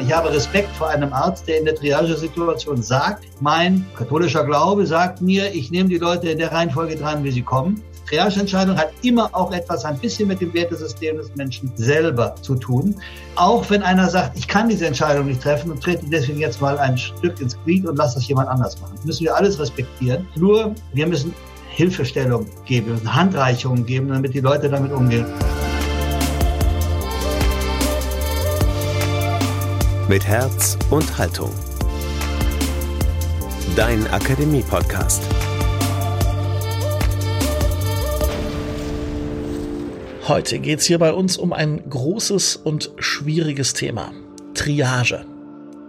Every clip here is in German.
Ich habe Respekt vor einem Arzt, der in der Triage-Situation sagt, mein katholischer Glaube sagt mir, ich nehme die Leute in der Reihenfolge dran, wie sie kommen. Triageentscheidung hat immer auch etwas ein bisschen mit dem Wertesystem des Menschen selber zu tun. Auch wenn einer sagt, ich kann diese Entscheidung nicht treffen und trete deswegen jetzt mal ein Stück ins Glied und lasse das jemand anders machen. Das müssen wir alles respektieren. Nur wir müssen Hilfestellung geben, wir müssen Handreichungen geben, damit die Leute damit umgehen. Mit Herz und Haltung. Dein Akademie-Podcast. Heute geht es hier bei uns um ein großes und schwieriges Thema. Triage.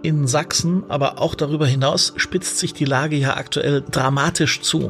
In Sachsen, aber auch darüber hinaus spitzt sich die Lage ja aktuell dramatisch zu.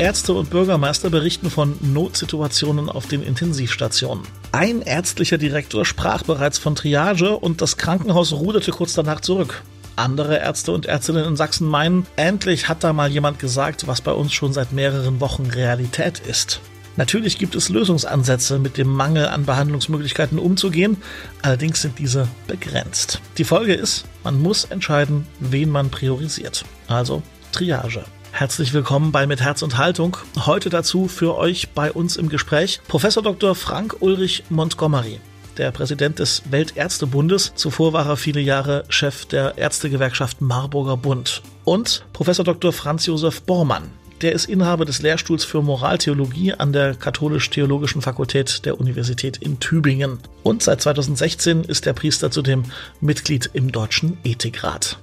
Ärzte und Bürgermeister berichten von Notsituationen auf den Intensivstationen. Ein ärztlicher Direktor sprach bereits von Triage und das Krankenhaus ruderte kurz danach zurück. Andere Ärzte und Ärztinnen in Sachsen meinen, endlich hat da mal jemand gesagt, was bei uns schon seit mehreren Wochen Realität ist. Natürlich gibt es Lösungsansätze, mit dem Mangel an Behandlungsmöglichkeiten umzugehen, allerdings sind diese begrenzt. Die Folge ist, man muss entscheiden, wen man priorisiert. Also Triage. Herzlich willkommen bei Mit Herz und Haltung. Heute dazu für euch bei uns im Gespräch Professor Dr. Frank Ulrich Montgomery der Präsident des Weltärztebundes. Zuvor war er viele Jahre Chef der Ärztegewerkschaft Marburger Bund. Und Professor Dr. Franz Josef Bormann. Der ist Inhaber des Lehrstuhls für Moraltheologie an der Katholisch-Theologischen Fakultät der Universität in Tübingen. Und seit 2016 ist der Priester zudem Mitglied im Deutschen Ethikrat.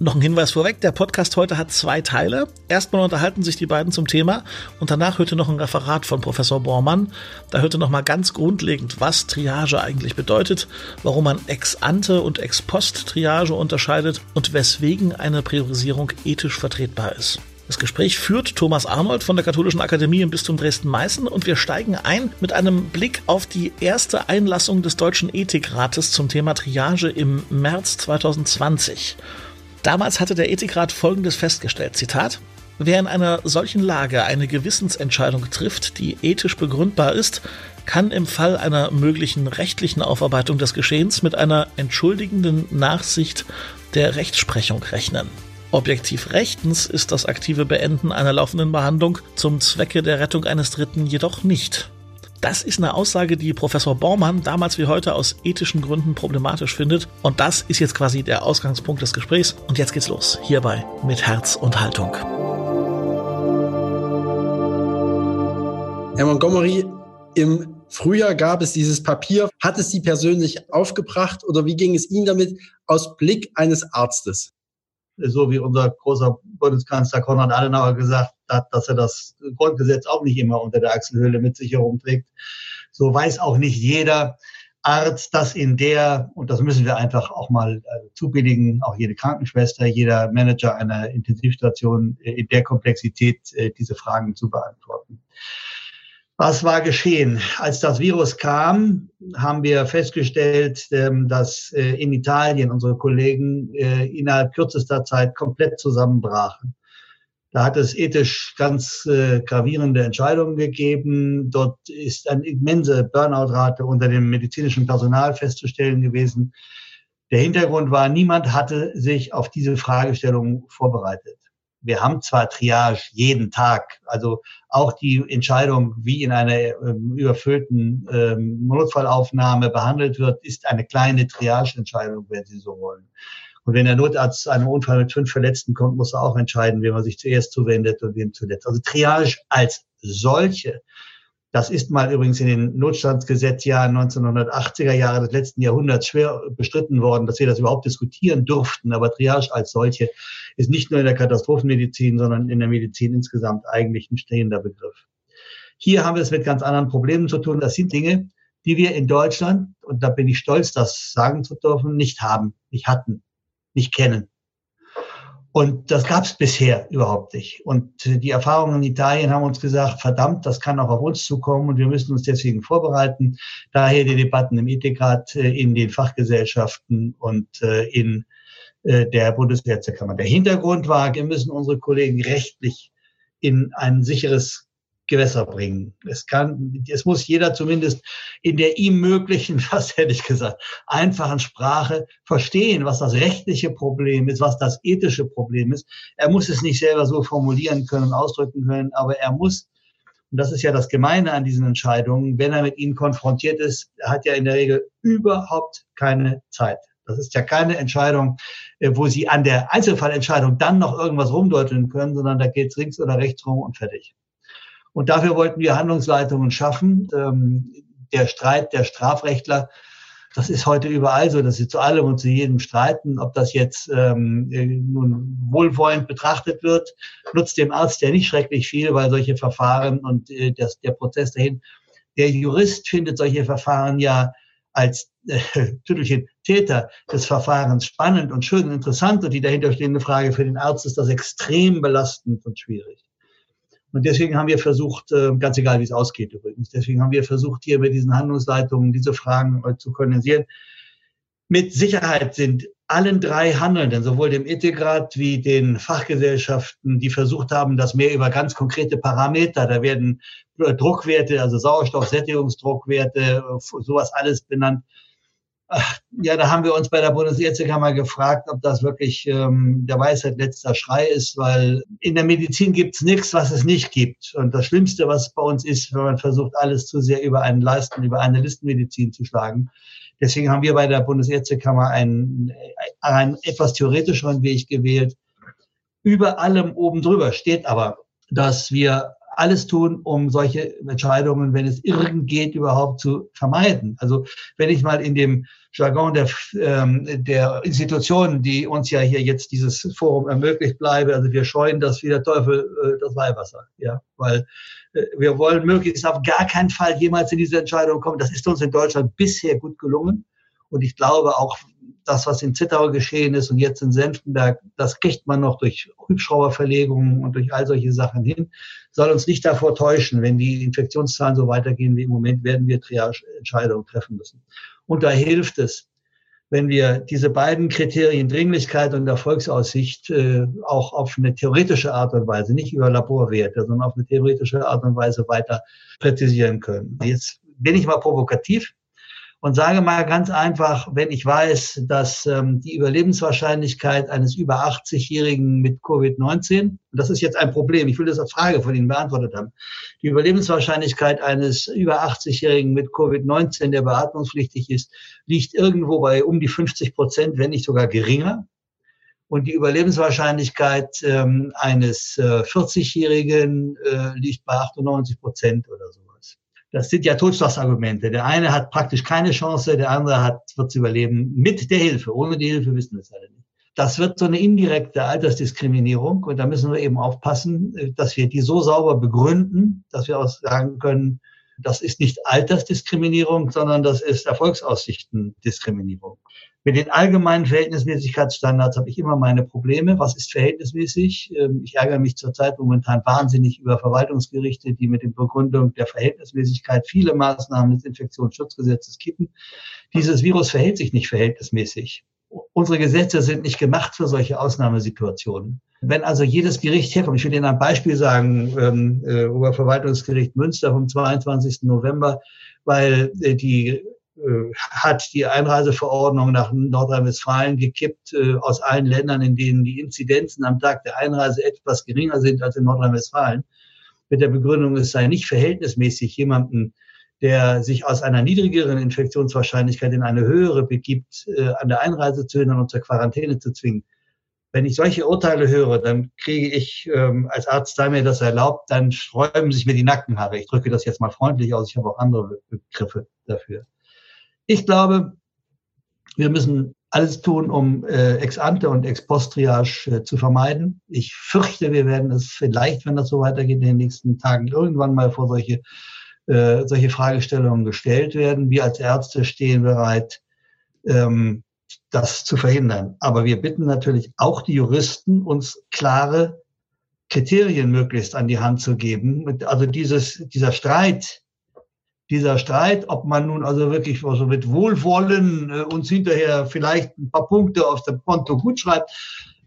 Noch ein Hinweis vorweg, der Podcast heute hat zwei Teile. Erstmal unterhalten sich die beiden zum Thema und danach hörte noch ein Referat von Professor Bormann. Da hörte noch mal ganz grundlegend, was Triage eigentlich bedeutet, warum man ex ante und ex post Triage unterscheidet und weswegen eine Priorisierung ethisch vertretbar ist. Das Gespräch führt Thomas Arnold von der Katholischen Akademie im Bistum Dresden-Meißen und wir steigen ein mit einem Blick auf die erste Einlassung des Deutschen Ethikrates zum Thema Triage im März 2020. Damals hatte der Ethikrat Folgendes festgestellt, Zitat, Wer in einer solchen Lage eine Gewissensentscheidung trifft, die ethisch begründbar ist, kann im Fall einer möglichen rechtlichen Aufarbeitung des Geschehens mit einer entschuldigenden Nachsicht der Rechtsprechung rechnen. Objektiv rechtens ist das aktive Beenden einer laufenden Behandlung zum Zwecke der Rettung eines Dritten jedoch nicht. Das ist eine Aussage, die Professor Bormann damals wie heute aus ethischen Gründen problematisch findet. Und das ist jetzt quasi der Ausgangspunkt des Gesprächs. Und jetzt geht's los. Hierbei mit Herz und Haltung. Herr Montgomery, im Frühjahr gab es dieses Papier. Hat es Sie persönlich aufgebracht oder wie ging es Ihnen damit aus Blick eines Arztes? So wie unser großer Bundeskanzler Konrad Adenauer gesagt hat, dass er das Grundgesetz auch nicht immer unter der Achselhöhle mit sich herumträgt. So weiß auch nicht jeder Arzt, dass in der, und das müssen wir einfach auch mal äh, zubilligen, auch jede Krankenschwester, jeder Manager einer Intensivstation äh, in der Komplexität äh, diese Fragen zu beantworten. Was war geschehen? Als das Virus kam, haben wir festgestellt, ähm, dass äh, in Italien unsere Kollegen äh, innerhalb kürzester Zeit komplett zusammenbrachen. Da hat es ethisch ganz äh, gravierende Entscheidungen gegeben. Dort ist eine immense Burnout-Rate unter dem medizinischen Personal festzustellen gewesen. Der Hintergrund war, niemand hatte sich auf diese Fragestellung vorbereitet. Wir haben zwar Triage jeden Tag, also auch die Entscheidung, wie in einer ähm, überfüllten ähm, Notfallaufnahme behandelt wird, ist eine kleine Triage-Entscheidung, wenn Sie so wollen. Und wenn der Notarzt zu einem Unfall mit fünf Verletzten kommt, muss er auch entscheiden, wem man sich zuerst zuwendet und wem zuletzt. Also Triage als solche, das ist mal übrigens in den Notstandsgesetzjahren 1980er Jahre des letzten Jahrhunderts schwer bestritten worden, dass wir das überhaupt diskutieren durften. Aber Triage als solche ist nicht nur in der Katastrophenmedizin, sondern in der Medizin insgesamt eigentlich ein stehender Begriff. Hier haben wir es mit ganz anderen Problemen zu tun. Das sind Dinge, die wir in Deutschland, und da bin ich stolz, das sagen zu dürfen, nicht haben, nicht hatten nicht kennen. Und das gab es bisher überhaupt nicht. Und die Erfahrungen in Italien haben uns gesagt, verdammt, das kann auch auf uns zukommen und wir müssen uns deswegen vorbereiten. Daher die Debatten im Ethikrat, äh, in den Fachgesellschaften und äh, in äh, der Bundesärztekammer. Der Hintergrund war, wir müssen unsere Kollegen rechtlich in ein sicheres Gewässer bringen. Es kann, es muss jeder zumindest in der ihm möglichen, was hätte ich gesagt, einfachen Sprache verstehen, was das rechtliche Problem ist, was das ethische Problem ist. Er muss es nicht selber so formulieren können, ausdrücken können, aber er muss, und das ist ja das Gemeine an diesen Entscheidungen, wenn er mit ihnen konfrontiert ist, er hat ja in der Regel überhaupt keine Zeit. Das ist ja keine Entscheidung, äh, wo Sie an der Einzelfallentscheidung dann noch irgendwas rumdeuteln können, sondern da geht es links oder rechts rum und fertig. Und dafür wollten wir Handlungsleitungen schaffen. Ähm, der Streit der Strafrechtler, das ist heute überall so, dass sie zu allem und zu jedem streiten. Ob das jetzt ähm, nun wohlwollend betrachtet wird, nutzt dem Arzt ja nicht schrecklich viel, weil solche Verfahren und äh, das, der Prozess dahin, der Jurist findet solche Verfahren ja als äh, Tüttelchen Täter des Verfahrens spannend und schön und interessant und die dahinterstehende Frage für den Arzt ist das extrem belastend und schwierig. Und deswegen haben wir versucht, äh, ganz egal wie es ausgeht übrigens, deswegen haben wir versucht, hier mit diesen Handlungsleitungen diese Fragen zu kondensieren. Mit Sicherheit sind allen drei Handelnden, sowohl dem Ethikrat wie den Fachgesellschaften, die versucht haben, das mehr über ganz konkrete Parameter, da werden Druckwerte, also Sauerstoffsättigungsdruckwerte, sowas alles benannt, ja, da haben wir uns bei der Bundesärztekammer gefragt, ob das wirklich ähm, der Weisheit letzter Schrei ist, weil in der Medizin gibt's nichts, was es nicht gibt. Und das Schlimmste, was bei uns ist, wenn man versucht, alles zu sehr über einen Leisten, über eine Listenmedizin zu schlagen. Deswegen haben wir bei der Bundesärztekammer einen, einen etwas theoretischeren Weg gewählt. Über allem oben drüber steht aber, dass wir alles tun, um solche Entscheidungen, wenn es irgend geht, überhaupt zu vermeiden. Also wenn ich mal in dem Jargon der, ähm, der Institutionen, die uns ja hier jetzt dieses Forum ermöglicht, bleibe, also wir scheuen das wie der Teufel äh, das Weihwasser, ja, weil äh, wir wollen möglichst auf gar keinen Fall jemals in diese Entscheidung kommen. Das ist uns in Deutschland bisher gut gelungen. Und ich glaube auch, das, was in Zittau geschehen ist und jetzt in Senftenberg, das kriegt man noch durch Hubschrauberverlegungen und durch all solche Sachen hin, soll uns nicht davor täuschen. Wenn die Infektionszahlen so weitergehen wie im Moment, werden wir Triage-Entscheidungen treffen müssen. Und da hilft es, wenn wir diese beiden Kriterien Dringlichkeit und Erfolgsaussicht äh, auch auf eine theoretische Art und Weise, nicht über Laborwerte, sondern auf eine theoretische Art und Weise weiter präzisieren können. Jetzt bin ich mal provokativ und sage mal ganz einfach, wenn ich weiß, dass ähm, die Überlebenswahrscheinlichkeit eines über 80-Jährigen mit Covid-19, und das ist jetzt ein Problem, ich will das als Frage von Ihnen beantwortet haben, die Überlebenswahrscheinlichkeit eines über 80-Jährigen mit Covid-19, der beatmungspflichtig ist, liegt irgendwo bei um die 50 Prozent, wenn nicht sogar geringer. Und die Überlebenswahrscheinlichkeit ähm, eines äh, 40-Jährigen äh, liegt bei 98 Prozent oder so. Das sind ja Totschlagsargumente. Der eine hat praktisch keine Chance, der andere hat, wird es überleben mit der Hilfe. Ohne die Hilfe wissen wir es alle nicht. Das wird so eine indirekte Altersdiskriminierung und da müssen wir eben aufpassen, dass wir die so sauber begründen, dass wir auch sagen können, das ist nicht Altersdiskriminierung, sondern das ist Erfolgsaussichtendiskriminierung. Mit den allgemeinen Verhältnismäßigkeitsstandards habe ich immer meine Probleme. Was ist verhältnismäßig? Ähm, ich ärgere mich zurzeit momentan wahnsinnig über Verwaltungsgerichte, die mit der Begründung der Verhältnismäßigkeit viele Maßnahmen des Infektionsschutzgesetzes kippen. Dieses Virus verhält sich nicht verhältnismäßig. Unsere Gesetze sind nicht gemacht für solche Ausnahmesituationen. Wenn also jedes Gericht herkommt, ich will Ihnen ein Beispiel sagen, ähm, äh, Oberverwaltungsgericht Münster vom 22. November, weil äh, die hat die Einreiseverordnung nach Nordrhein-Westfalen gekippt äh, aus allen Ländern, in denen die Inzidenzen am Tag der Einreise etwas geringer sind als in Nordrhein-Westfalen. Mit der Begründung, es sei nicht verhältnismäßig jemanden, der sich aus einer niedrigeren Infektionswahrscheinlichkeit in eine höhere begibt, äh, an der Einreise zu hindern und zur Quarantäne zu zwingen. Wenn ich solche Urteile höre, dann kriege ich ähm, als Arzt, da mir das erlaubt, dann sträuben sich mir die Nackenhaare. Ich drücke das jetzt mal freundlich aus. Ich habe auch andere Begriffe dafür. Ich glaube, wir müssen alles tun, um äh, ex ante und ex post Triage äh, zu vermeiden. Ich fürchte, wir werden es vielleicht, wenn das so weitergeht, in den nächsten Tagen irgendwann mal vor solche, äh, solche Fragestellungen gestellt werden. Wir als Ärzte stehen bereit, ähm, das zu verhindern. Aber wir bitten natürlich auch die Juristen, uns klare Kriterien möglichst an die Hand zu geben. Also dieses, dieser Streit, dieser Streit, ob man nun also wirklich also mit Wohlwollen äh, uns hinterher vielleicht ein paar Punkte auf dem Konto gut schreibt,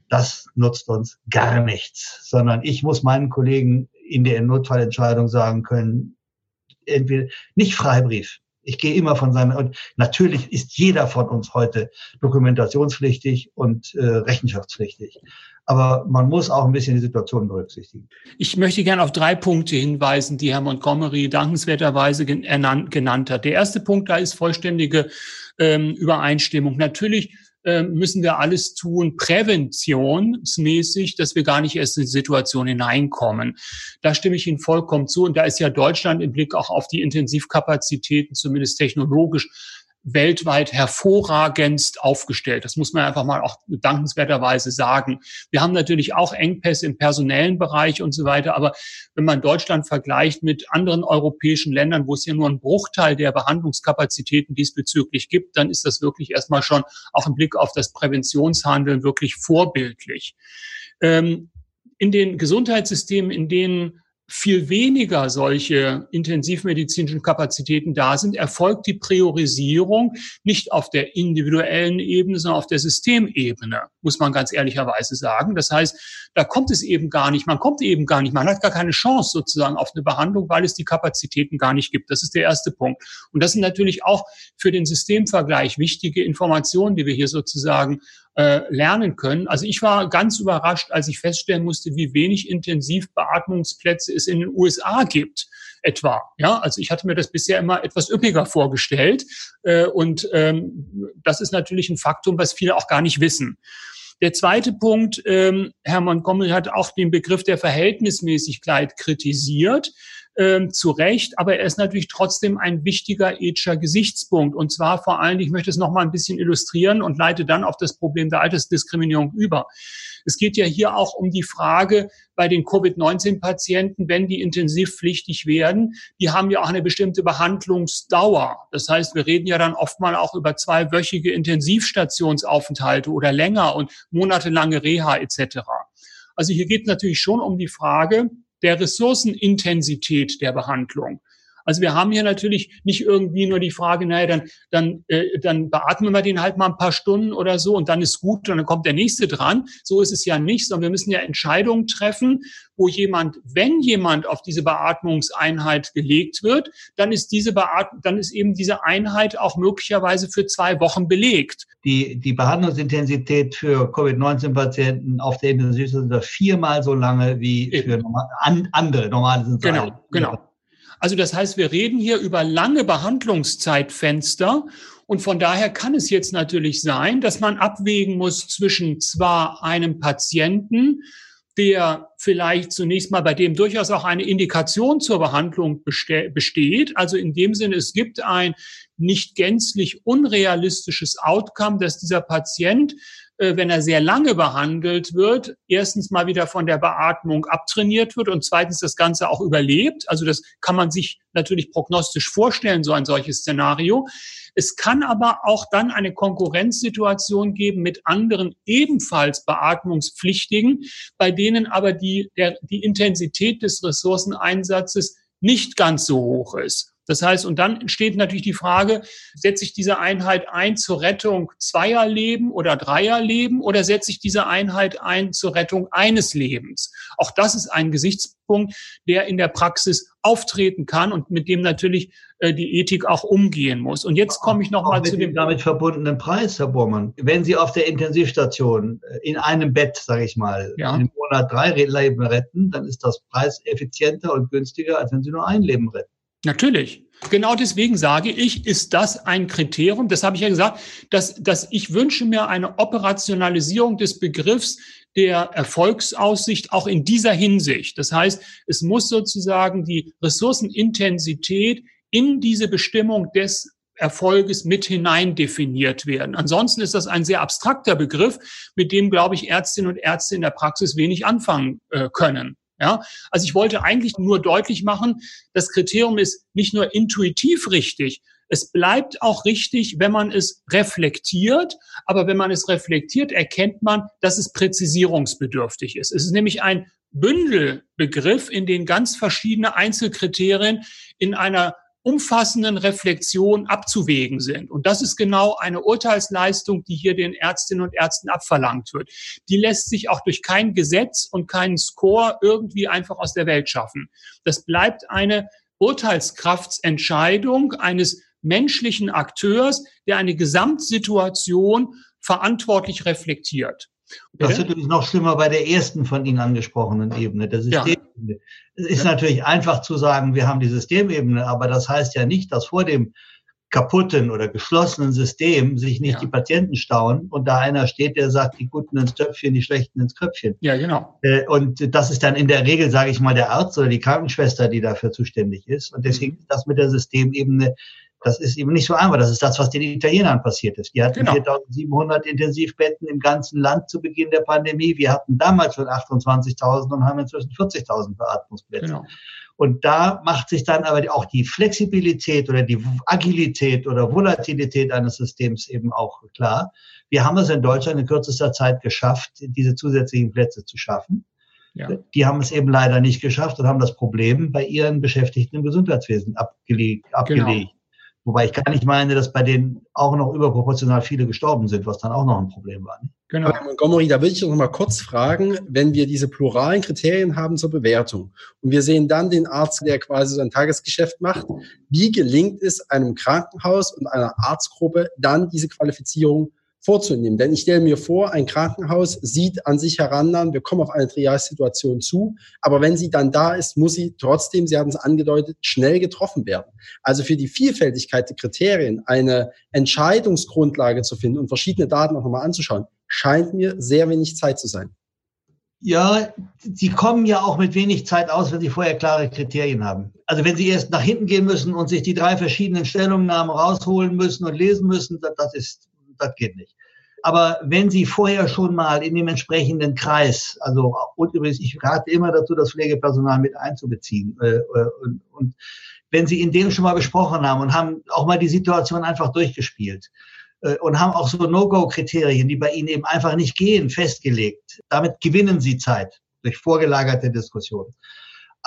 das nutzt uns gar nichts, sondern ich muss meinen Kollegen in der Notfallentscheidung sagen können, entweder nicht Freibrief. Ich gehe immer von seiner, und natürlich ist jeder von uns heute dokumentationspflichtig und äh, rechenschaftspflichtig. Aber man muss auch ein bisschen die Situation berücksichtigen. Ich möchte gerne auf drei Punkte hinweisen, die Herr Montgomery dankenswerterweise genannt hat. Der erste Punkt, da ist vollständige ähm, Übereinstimmung. Natürlich äh, müssen wir alles tun, präventionsmäßig, dass wir gar nicht erst in die Situation hineinkommen. Da stimme ich Ihnen vollkommen zu. Und da ist ja Deutschland im Blick auch auf die Intensivkapazitäten, zumindest technologisch, weltweit hervorragendst aufgestellt. Das muss man einfach mal auch dankenswerterweise sagen. Wir haben natürlich auch Engpässe im personellen Bereich und so weiter, aber wenn man Deutschland vergleicht mit anderen europäischen Ländern, wo es ja nur einen Bruchteil der Behandlungskapazitäten diesbezüglich gibt, dann ist das wirklich erstmal schon auch im Blick auf das Präventionshandeln wirklich vorbildlich. Ähm, in den Gesundheitssystemen, in denen viel weniger solche intensivmedizinischen Kapazitäten da sind, erfolgt die Priorisierung nicht auf der individuellen Ebene, sondern auf der Systemebene, muss man ganz ehrlicherweise sagen. Das heißt, da kommt es eben gar nicht, man kommt eben gar nicht, man hat gar keine Chance sozusagen auf eine Behandlung, weil es die Kapazitäten gar nicht gibt. Das ist der erste Punkt. Und das sind natürlich auch für den Systemvergleich wichtige Informationen, die wir hier sozusagen äh, lernen können. Also ich war ganz überrascht, als ich feststellen musste, wie wenig Intensivbeatmungsplätze es in den USA gibt etwa. Ja, also ich hatte mir das bisher immer etwas üppiger vorgestellt äh, und ähm, das ist natürlich ein Faktum, was viele auch gar nicht wissen. Der zweite Punkt, ähm, Herr Montgomery hat auch den Begriff der Verhältnismäßigkeit kritisiert ähm, zu Recht, aber er ist natürlich trotzdem ein wichtiger ethischer Gesichtspunkt. Und zwar vor allem, ich möchte es noch mal ein bisschen illustrieren und leite dann auf das Problem der Altersdiskriminierung über. Es geht ja hier auch um die Frage bei den Covid-19-Patienten, wenn die intensivpflichtig werden, die haben ja auch eine bestimmte Behandlungsdauer. Das heißt, wir reden ja dann oft mal auch über zweiwöchige Intensivstationsaufenthalte oder länger und monatelange Reha etc. Also hier geht es natürlich schon um die Frage, der Ressourcenintensität der Behandlung. Also wir haben hier natürlich nicht irgendwie nur die Frage, naja, dann, dann, äh, dann beatmen wir den halt mal ein paar Stunden oder so und dann ist gut und dann kommt der nächste dran. So ist es ja nicht, sondern wir müssen ja Entscheidungen treffen, wo jemand, wenn jemand auf diese Beatmungseinheit gelegt wird, dann ist diese Beat dann ist eben diese Einheit auch möglicherweise für zwei Wochen belegt. Die, die Behandlungsintensität für Covid-19-Patienten auf der Intensivstation ist viermal so lange wie für normal, an, andere normale Genau, genau. Also das heißt, wir reden hier über lange Behandlungszeitfenster und von daher kann es jetzt natürlich sein, dass man abwägen muss zwischen zwar einem Patienten, der vielleicht zunächst mal bei dem durchaus auch eine Indikation zur Behandlung besteht. Also in dem Sinne, es gibt ein nicht gänzlich unrealistisches Outcome, dass dieser Patient wenn er sehr lange behandelt wird, erstens mal wieder von der Beatmung abtrainiert wird und zweitens das Ganze auch überlebt. Also das kann man sich natürlich prognostisch vorstellen, so ein solches Szenario. Es kann aber auch dann eine Konkurrenzsituation geben mit anderen ebenfalls Beatmungspflichtigen, bei denen aber die, der, die Intensität des Ressourceneinsatzes nicht ganz so hoch ist. Das heißt, und dann entsteht natürlich die Frage, setze ich diese Einheit ein zur Rettung zweier Leben oder dreier Leben oder setze ich diese Einheit ein zur Rettung eines Lebens? Auch das ist ein Gesichtspunkt, der in der Praxis auftreten kann und mit dem natürlich äh, die Ethik auch umgehen muss. Und jetzt komme ich nochmal zu dem damit verbundenen Preis, Herr Bormann. Wenn Sie auf der Intensivstation äh, in einem Bett, sage ich mal, ja. im Monat drei Leben retten, dann ist das Preis effizienter und günstiger, als wenn Sie nur ein Leben retten. Natürlich. Genau deswegen sage ich, ist das ein Kriterium, das habe ich ja gesagt, dass, dass ich wünsche mir eine Operationalisierung des Begriffs der Erfolgsaussicht auch in dieser Hinsicht. Das heißt, es muss sozusagen die Ressourcenintensität in diese Bestimmung des Erfolges mit hinein definiert werden. Ansonsten ist das ein sehr abstrakter Begriff, mit dem, glaube ich, Ärztinnen und Ärzte in der Praxis wenig anfangen äh, können. Ja, also ich wollte eigentlich nur deutlich machen, das Kriterium ist nicht nur intuitiv richtig, es bleibt auch richtig, wenn man es reflektiert. Aber wenn man es reflektiert, erkennt man, dass es präzisierungsbedürftig ist. Es ist nämlich ein Bündelbegriff, in den ganz verschiedene Einzelkriterien in einer umfassenden Reflexion abzuwägen sind. Und das ist genau eine Urteilsleistung, die hier den Ärztinnen und Ärzten abverlangt wird. Die lässt sich auch durch kein Gesetz und keinen Score irgendwie einfach aus der Welt schaffen. Das bleibt eine Urteilskraftsentscheidung eines menschlichen Akteurs, der eine Gesamtsituation verantwortlich reflektiert. Das wird übrigens noch schlimmer bei der ersten von Ihnen angesprochenen Ebene, der Systemebene. Ja. Es ist ja. natürlich einfach zu sagen, wir haben die Systemebene, aber das heißt ja nicht, dass vor dem kaputten oder geschlossenen System sich nicht ja. die Patienten stauen und da einer steht, der sagt, die Guten ins Töpfchen, die Schlechten ins Köpfchen. Ja, genau. Äh, und das ist dann in der Regel, sage ich mal, der Arzt oder die Krankenschwester, die dafür zuständig ist. Und deswegen mhm. ist das mit der Systemebene das ist eben nicht so einfach. Das ist das, was den Italienern passiert ist. Die hatten genau. 4700 Intensivbetten im ganzen Land zu Beginn der Pandemie. Wir hatten damals schon 28.000 und haben inzwischen 40.000 Beatmungsplätze. Genau. Und da macht sich dann aber auch die Flexibilität oder die Agilität oder Volatilität eines Systems eben auch klar. Wir haben es in Deutschland in kürzester Zeit geschafft, diese zusätzlichen Plätze zu schaffen. Ja. Die haben es eben leider nicht geschafft und haben das Problem bei ihren Beschäftigten im Gesundheitswesen abgelegt. abgelegt. Genau. Wobei ich gar nicht meine, dass bei denen auch noch überproportional viele gestorben sind, was dann auch noch ein Problem war. Ne? Genau. Herr Montgomery, da will ich noch mal kurz fragen, wenn wir diese pluralen Kriterien haben zur Bewertung und wir sehen dann den Arzt, der quasi sein Tagesgeschäft macht, wie gelingt es einem Krankenhaus und einer Arztgruppe dann diese Qualifizierung vorzunehmen. Denn ich stelle mir vor, ein Krankenhaus sieht an sich heran, wir kommen auf eine Triage-Situation zu, aber wenn sie dann da ist, muss sie trotzdem, Sie hatten es angedeutet, schnell getroffen werden. Also für die Vielfältigkeit der Kriterien eine Entscheidungsgrundlage zu finden und verschiedene Daten auch nochmal anzuschauen, scheint mir sehr wenig Zeit zu sein. Ja, Sie kommen ja auch mit wenig Zeit aus, wenn Sie vorher klare Kriterien haben. Also wenn Sie erst nach hinten gehen müssen und sich die drei verschiedenen Stellungnahmen rausholen müssen und lesen müssen, das ist das geht nicht. Aber wenn Sie vorher schon mal in dem entsprechenden Kreis, also und übrigens, ich rate immer dazu, das Pflegepersonal mit einzubeziehen. Äh, äh, und, und wenn Sie in dem schon mal besprochen haben und haben auch mal die Situation einfach durchgespielt äh, und haben auch so No-Go-Kriterien, die bei Ihnen eben einfach nicht gehen, festgelegt, damit gewinnen Sie Zeit durch vorgelagerte Diskussionen.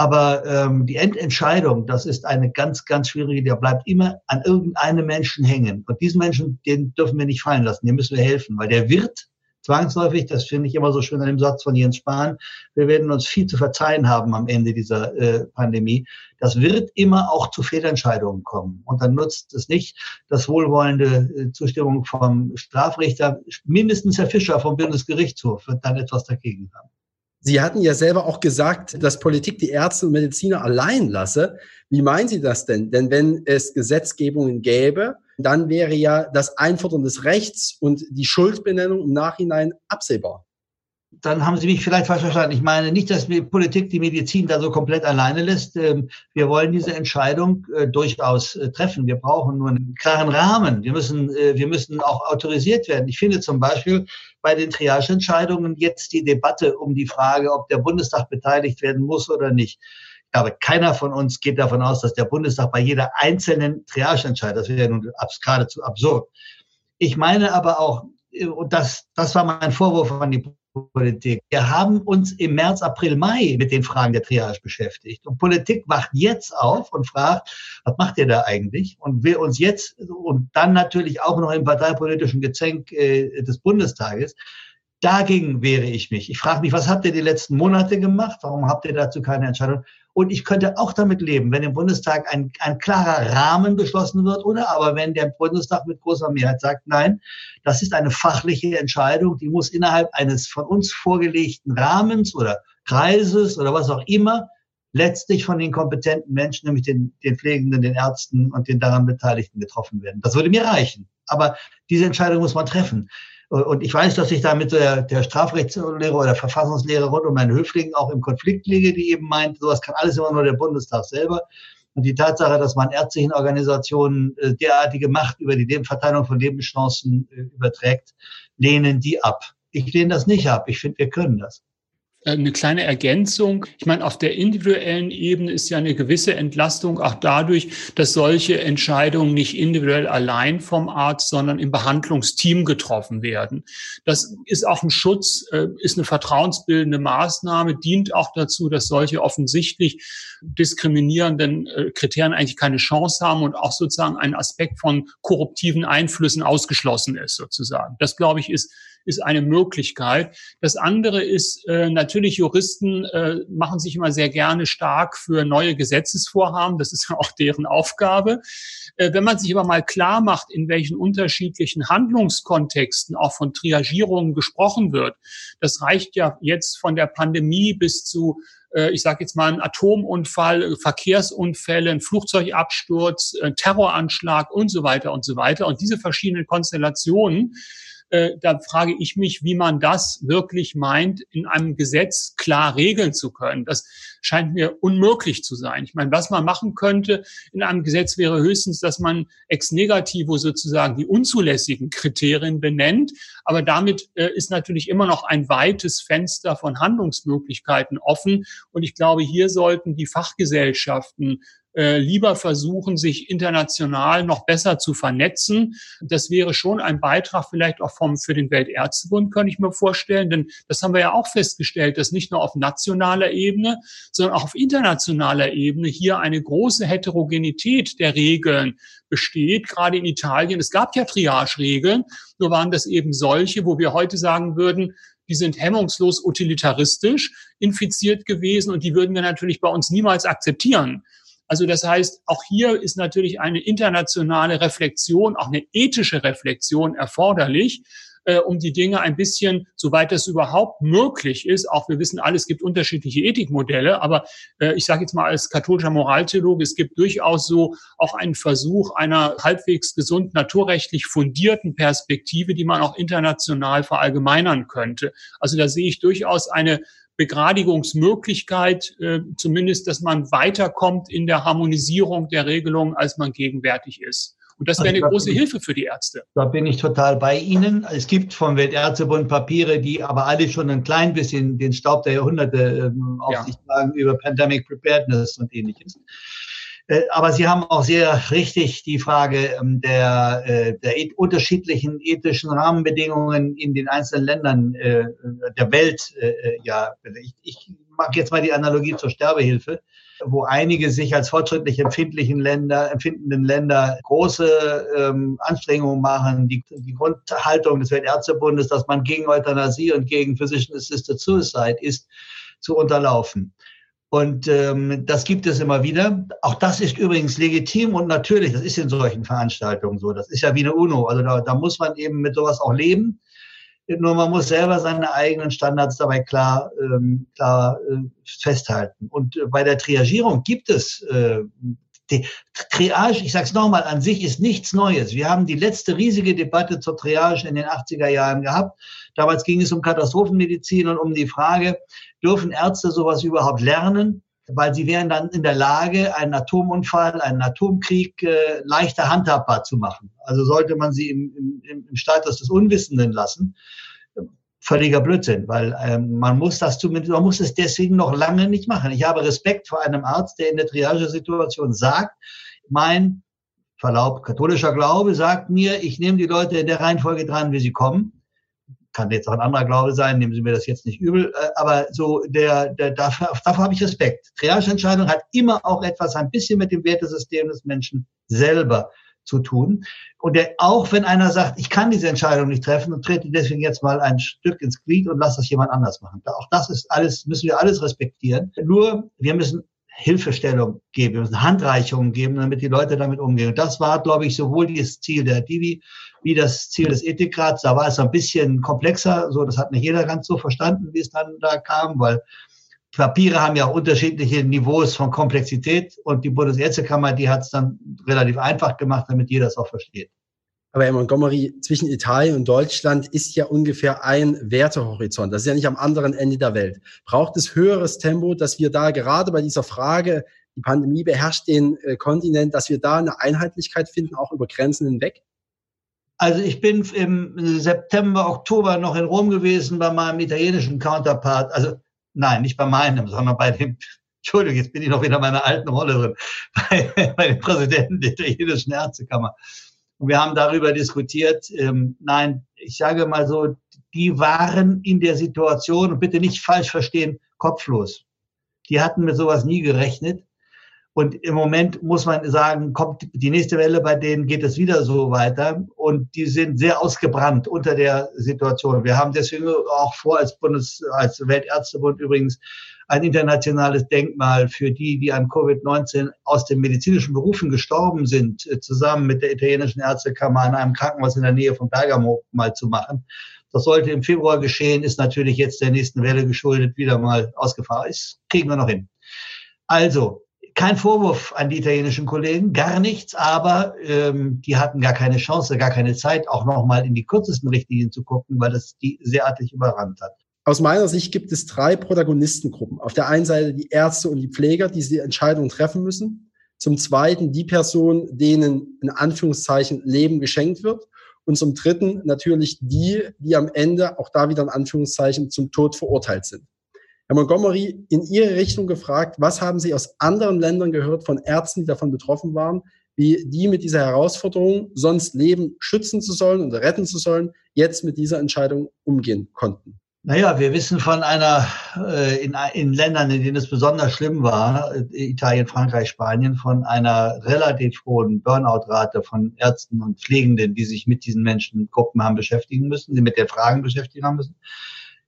Aber ähm, die Endentscheidung, das ist eine ganz, ganz schwierige, der bleibt immer an irgendeinem Menschen hängen. Und diesen Menschen, den dürfen wir nicht fallen lassen, dem müssen wir helfen, weil der wird zwangsläufig, das finde ich immer so schön an dem Satz von Jens Spahn, wir werden uns viel zu verzeihen haben am Ende dieser äh, Pandemie. Das wird immer auch zu Fehlentscheidungen kommen. Und dann nutzt es nicht, dass wohlwollende äh, Zustimmung vom Strafrichter, mindestens Herr Fischer vom Bundesgerichtshof wird dann etwas dagegen haben. Sie hatten ja selber auch gesagt, dass Politik die Ärzte und Mediziner allein lasse. Wie meinen Sie das denn? Denn wenn es Gesetzgebungen gäbe, dann wäre ja das Einfordern des Rechts und die Schuldbenennung im Nachhinein absehbar dann haben Sie mich vielleicht falsch verstanden. Ich meine nicht, dass die Politik die Medizin da so komplett alleine lässt. Ähm, wir wollen diese Entscheidung äh, durchaus äh, treffen. Wir brauchen nur einen klaren Rahmen. Wir müssen, äh, wir müssen auch autorisiert werden. Ich finde zum Beispiel bei den Triageentscheidungen jetzt die Debatte um die Frage, ob der Bundestag beteiligt werden muss oder nicht. Ich glaube, keiner von uns geht davon aus, dass der Bundestag bei jeder einzelnen Triageentscheidung, das wäre ja nun geradezu absurd. Ich meine aber auch, und das, das war mein Vorwurf an die Politik. Wir haben uns im März, April, Mai mit den Fragen der Triage beschäftigt. Und Politik wacht jetzt auf und fragt, was macht ihr da eigentlich? Und will uns jetzt und dann natürlich auch noch im parteipolitischen Gezänk äh, des Bundestages Dagegen wehre ich mich. Ich frage mich, was habt ihr die letzten Monate gemacht? Warum habt ihr dazu keine Entscheidung? Und ich könnte auch damit leben, wenn im Bundestag ein, ein klarer Rahmen beschlossen wird oder aber wenn der Bundestag mit großer Mehrheit sagt, nein, das ist eine fachliche Entscheidung, die muss innerhalb eines von uns vorgelegten Rahmens oder Kreises oder was auch immer letztlich von den kompetenten Menschen, nämlich den, den Pflegenden, den Ärzten und den daran Beteiligten getroffen werden. Das würde mir reichen. Aber diese Entscheidung muss man treffen. Und ich weiß, dass ich da mit der, der Strafrechtslehre oder Verfassungslehre rund um Herrn Höfling auch im Konflikt liege, die eben meint, sowas kann alles immer nur der Bundestag selber. Und die Tatsache, dass man ärztlichen Organisationen äh, derartige Macht über die Verteilung von Lebenschancen äh, überträgt, lehnen die ab. Ich lehne das nicht ab. Ich finde, wir können das. Äh, eine kleine Ergänzung. Ich meine, auf der individuellen Ebene ist ja eine gewisse Entlastung auch dadurch, dass solche Entscheidungen nicht individuell allein vom Arzt, sondern im Behandlungsteam getroffen werden. Das ist auch ein Schutz, äh, ist eine vertrauensbildende Maßnahme, dient auch dazu, dass solche offensichtlich diskriminierenden äh, Kriterien eigentlich keine Chance haben und auch sozusagen ein Aspekt von korruptiven Einflüssen ausgeschlossen ist, sozusagen. Das, glaube ich, ist ist eine Möglichkeit. Das andere ist äh, natürlich, Juristen äh, machen sich immer sehr gerne stark für neue Gesetzesvorhaben. Das ist auch deren Aufgabe. Äh, wenn man sich aber mal klar macht, in welchen unterschiedlichen Handlungskontexten auch von Triagierungen gesprochen wird, das reicht ja jetzt von der Pandemie bis zu äh, ich sage jetzt mal, ein Atomunfall, Verkehrsunfälle, ein Flugzeugabsturz, ein Terroranschlag und so weiter und so weiter. Und diese verschiedenen Konstellationen äh, da frage ich mich, wie man das wirklich meint, in einem Gesetz klar regeln zu können. Das scheint mir unmöglich zu sein. Ich meine, was man machen könnte in einem Gesetz wäre höchstens, dass man ex negativo sozusagen die unzulässigen Kriterien benennt. Aber damit äh, ist natürlich immer noch ein weites Fenster von Handlungsmöglichkeiten offen. Und ich glaube, hier sollten die Fachgesellschaften äh, lieber versuchen, sich international noch besser zu vernetzen. Das wäre schon ein Beitrag vielleicht auch vom, für den Weltärztebund, könnte ich mir vorstellen. Denn das haben wir ja auch festgestellt, dass nicht nur auf nationaler Ebene, sondern auch auf internationaler Ebene hier eine große Heterogenität der Regeln besteht, gerade in Italien. Es gab ja Triage-Regeln, nur waren das eben solche, wo wir heute sagen würden, die sind hemmungslos utilitaristisch infiziert gewesen und die würden wir natürlich bei uns niemals akzeptieren. Also das heißt, auch hier ist natürlich eine internationale Reflexion, auch eine ethische Reflexion erforderlich, äh, um die Dinge ein bisschen, soweit das überhaupt möglich ist, auch wir wissen alle, es gibt unterschiedliche Ethikmodelle, aber äh, ich sage jetzt mal als katholischer Moraltheologe, es gibt durchaus so auch einen Versuch einer halbwegs gesund naturrechtlich fundierten Perspektive, die man auch international verallgemeinern könnte. Also da sehe ich durchaus eine Begradigungsmöglichkeit, äh, zumindest, dass man weiterkommt in der Harmonisierung der Regelungen, als man gegenwärtig ist. Und das wäre eine also große Hilfe für die Ärzte. Da bin ich total bei Ihnen. Es gibt vom Weltärztebund Papiere, die aber alle schon ein klein bisschen den Staub der Jahrhunderte ähm, auf ja. sich tragen über Pandemic Preparedness und ähnliches. Äh, aber Sie haben auch sehr richtig die Frage ähm, der, äh, der unterschiedlichen ethischen Rahmenbedingungen in den einzelnen Ländern äh, der Welt. Ja, ich, ich mache jetzt mal die Analogie zur Sterbehilfe, wo einige sich als fortschrittlich empfindlichen Länder, empfindenden Länder große ähm, Anstrengungen machen. Die, die Grundhaltung des Weltärztebundes, dass man gegen Euthanasie und gegen Physician Assisted Suicide ist, zu unterlaufen. Und ähm, das gibt es immer wieder. Auch das ist übrigens legitim und natürlich. Das ist in solchen Veranstaltungen so. Das ist ja wie eine UNO. Also da, da muss man eben mit sowas auch leben. Nur man muss selber seine eigenen Standards dabei klar, ähm, klar äh, festhalten. Und äh, bei der Triagierung gibt es äh, die Triage, ich sage es nochmal, an sich ist nichts Neues. Wir haben die letzte riesige Debatte zur Triage in den 80er Jahren gehabt. Damals ging es um Katastrophenmedizin und um die Frage, dürfen Ärzte sowas überhaupt lernen? Weil sie wären dann in der Lage, einen Atomunfall, einen Atomkrieg äh, leichter handhabbar zu machen. Also sollte man sie im, im, im Status des Unwissenden lassen völliger Blödsinn, weil ähm, man muss das zumindest, man muss es deswegen noch lange nicht machen. Ich habe Respekt vor einem Arzt, der in der Triagesituation sagt, mein Verlaub katholischer Glaube sagt mir, ich nehme die Leute in der Reihenfolge dran, wie sie kommen. Kann jetzt auch ein anderer Glaube sein, nehmen Sie mir das jetzt nicht übel, äh, aber so der, der dafür, dafür habe ich Respekt. Triageentscheidung hat immer auch etwas ein bisschen mit dem Wertesystem des Menschen selber zu tun. Und der, auch wenn einer sagt, ich kann diese Entscheidung nicht treffen und trete deswegen jetzt mal ein Stück ins Glied und lasse das jemand anders machen. Auch das ist alles, müssen wir alles respektieren. Nur, wir müssen Hilfestellung geben, wir müssen Handreichungen geben, damit die Leute damit umgehen. Und das war, glaube ich, sowohl das Ziel der Divi wie das Ziel des Ethikrats. Da war es ein bisschen komplexer, so das hat nicht jeder ganz so verstanden, wie es dann da kam, weil Papiere haben ja auch unterschiedliche Niveaus von Komplexität und die Bundesärztekammer, die hat es dann relativ einfach gemacht, damit jeder es auch versteht. Aber Herr Montgomery, zwischen Italien und Deutschland ist ja ungefähr ein Wertehorizont. Das ist ja nicht am anderen Ende der Welt. Braucht es höheres Tempo, dass wir da gerade bei dieser Frage, die Pandemie beherrscht den äh, Kontinent, dass wir da eine Einheitlichkeit finden, auch über Grenzen hinweg? Also ich bin im September, Oktober noch in Rom gewesen bei meinem italienischen Counterpart. Also nein, nicht bei meinem, sondern bei dem, Entschuldigung, jetzt bin ich noch wieder in meiner alten Rolle drin, bei, bei dem Präsidenten der italienischen Ärztekammer. Und wir haben darüber diskutiert. Ähm, nein, ich sage mal so, die waren in der Situation, und bitte nicht falsch verstehen, kopflos. Die hatten mit sowas nie gerechnet. Und im Moment muss man sagen, kommt die nächste Welle, bei denen geht es wieder so weiter. Und die sind sehr ausgebrannt unter der Situation. Wir haben deswegen auch vor, als Bundes, als Weltärztebund übrigens, ein internationales Denkmal für die, die an Covid-19 aus den medizinischen Berufen gestorben sind, äh, zusammen mit der italienischen Ärztekammer an einem Krankenhaus in der Nähe von Bergamo mal zu machen. Das sollte im Februar geschehen, ist natürlich jetzt der nächsten Welle geschuldet, wieder mal ausgefahren. Ist, kriegen wir noch hin. Also, kein Vorwurf an die italienischen Kollegen, gar nichts, aber ähm, die hatten gar keine Chance, gar keine Zeit, auch nochmal in die kürzesten Richtlinien zu gucken, weil das die sehr artig überrannt hat. Aus meiner Sicht gibt es drei Protagonistengruppen. Auf der einen Seite die Ärzte und die Pfleger, die die Entscheidungen treffen müssen. Zum zweiten die Personen, denen in Anführungszeichen Leben geschenkt wird. Und zum dritten natürlich die, die am Ende auch da wieder in Anführungszeichen zum Tod verurteilt sind. Herr Montgomery, in Ihre Richtung gefragt, was haben Sie aus anderen Ländern gehört von Ärzten, die davon betroffen waren, wie die mit dieser Herausforderung, sonst Leben schützen zu sollen oder retten zu sollen, jetzt mit dieser Entscheidung umgehen konnten? Naja, wir wissen von einer, äh, in, in Ländern, in denen es besonders schlimm war, äh, Italien, Frankreich, Spanien, von einer relativ hohen Burnout-Rate von Ärzten und Pflegenden, die sich mit diesen Menschengruppen haben beschäftigen müssen, die mit der Fragen beschäftigen haben müssen.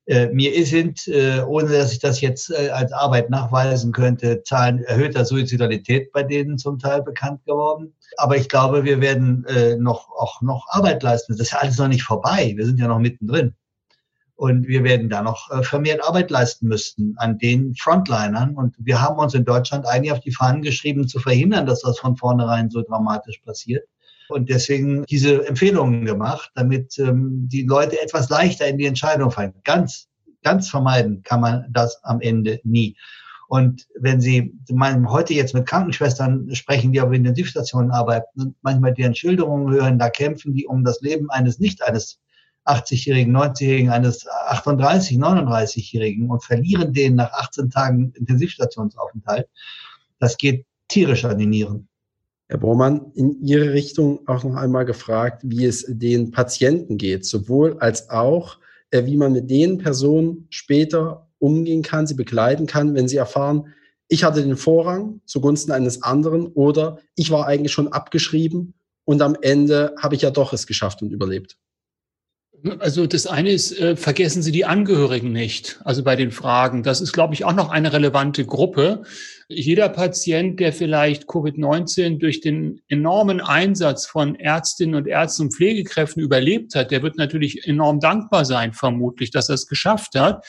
Äh, mir sind, äh, ohne dass ich das jetzt äh, als Arbeit nachweisen könnte, Zahlen erhöhter Suizidalität bei denen zum Teil bekannt geworden. Aber ich glaube, wir werden noch, auch noch Arbeit leisten. Das ist ja alles noch nicht vorbei. Wir sind ja noch mittendrin. Und wir werden da noch vermehrt Arbeit leisten müssten an den Frontlinern. Und wir haben uns in Deutschland eigentlich auf die Fahnen geschrieben, zu verhindern, dass das von vornherein so dramatisch passiert und deswegen diese Empfehlungen gemacht, damit ähm, die Leute etwas leichter in die Entscheidung fallen. Ganz, ganz vermeiden kann man das am Ende nie. Und wenn Sie meinen, heute jetzt mit Krankenschwestern sprechen, die auf Intensivstationen arbeiten und manchmal deren Schilderungen hören, da kämpfen die um das Leben eines nicht eines 80-Jährigen, 90-Jährigen, eines 38, 39-Jährigen und verlieren den nach 18 Tagen Intensivstationsaufenthalt. Das geht tierisch an die Nieren. Herr Bormann, in Ihre Richtung auch noch einmal gefragt, wie es den Patienten geht, sowohl als auch, äh, wie man mit den Personen später umgehen kann, sie begleiten kann, wenn sie erfahren, ich hatte den Vorrang zugunsten eines anderen oder ich war eigentlich schon abgeschrieben und am Ende habe ich ja doch es geschafft und überlebt. Also das eine ist, äh, vergessen Sie die Angehörigen nicht, also bei den Fragen. Das ist, glaube ich, auch noch eine relevante Gruppe. Jeder Patient, der vielleicht Covid-19 durch den enormen Einsatz von Ärztinnen und Ärzten und Pflegekräften überlebt hat, der wird natürlich enorm dankbar sein, vermutlich, dass er es geschafft hat.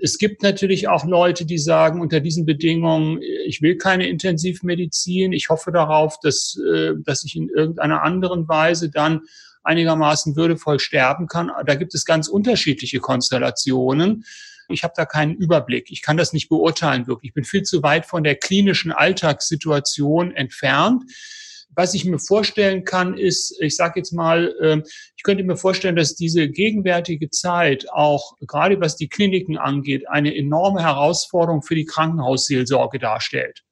Es gibt natürlich auch Leute, die sagen, unter diesen Bedingungen, ich will keine Intensivmedizin, ich hoffe darauf, dass, äh, dass ich in irgendeiner anderen Weise dann einigermaßen würdevoll sterben kann. Da gibt es ganz unterschiedliche Konstellationen. Ich habe da keinen Überblick. Ich kann das nicht beurteilen wirklich. Ich bin viel zu weit von der klinischen Alltagssituation entfernt. Was ich mir vorstellen kann, ist, ich sage jetzt mal, ähm, ich könnte mir vorstellen, dass diese gegenwärtige Zeit auch gerade was die Kliniken angeht, eine enorme Herausforderung für die Krankenhausseelsorge darstellt.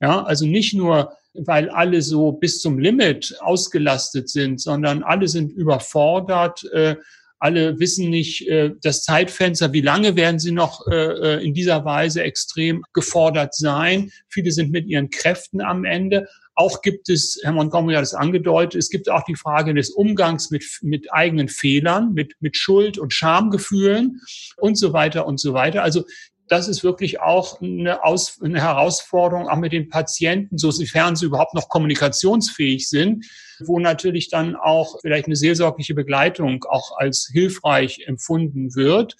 Ja, also nicht nur weil alle so bis zum Limit ausgelastet sind, sondern alle sind überfordert. Äh, alle wissen nicht äh, das Zeitfenster, wie lange werden sie noch äh, in dieser Weise extrem gefordert sein. Viele sind mit ihren Kräften am Ende. Auch gibt es, Herr Montgomery hat es angedeutet, es gibt auch die Frage des Umgangs mit, mit eigenen Fehlern, mit, mit Schuld und Schamgefühlen und so weiter und so weiter. Also das ist wirklich auch eine, Aus eine Herausforderung, auch mit den Patienten, sofern sie überhaupt noch kommunikationsfähig sind, wo natürlich dann auch vielleicht eine seelsorgliche Begleitung auch als hilfreich empfunden wird.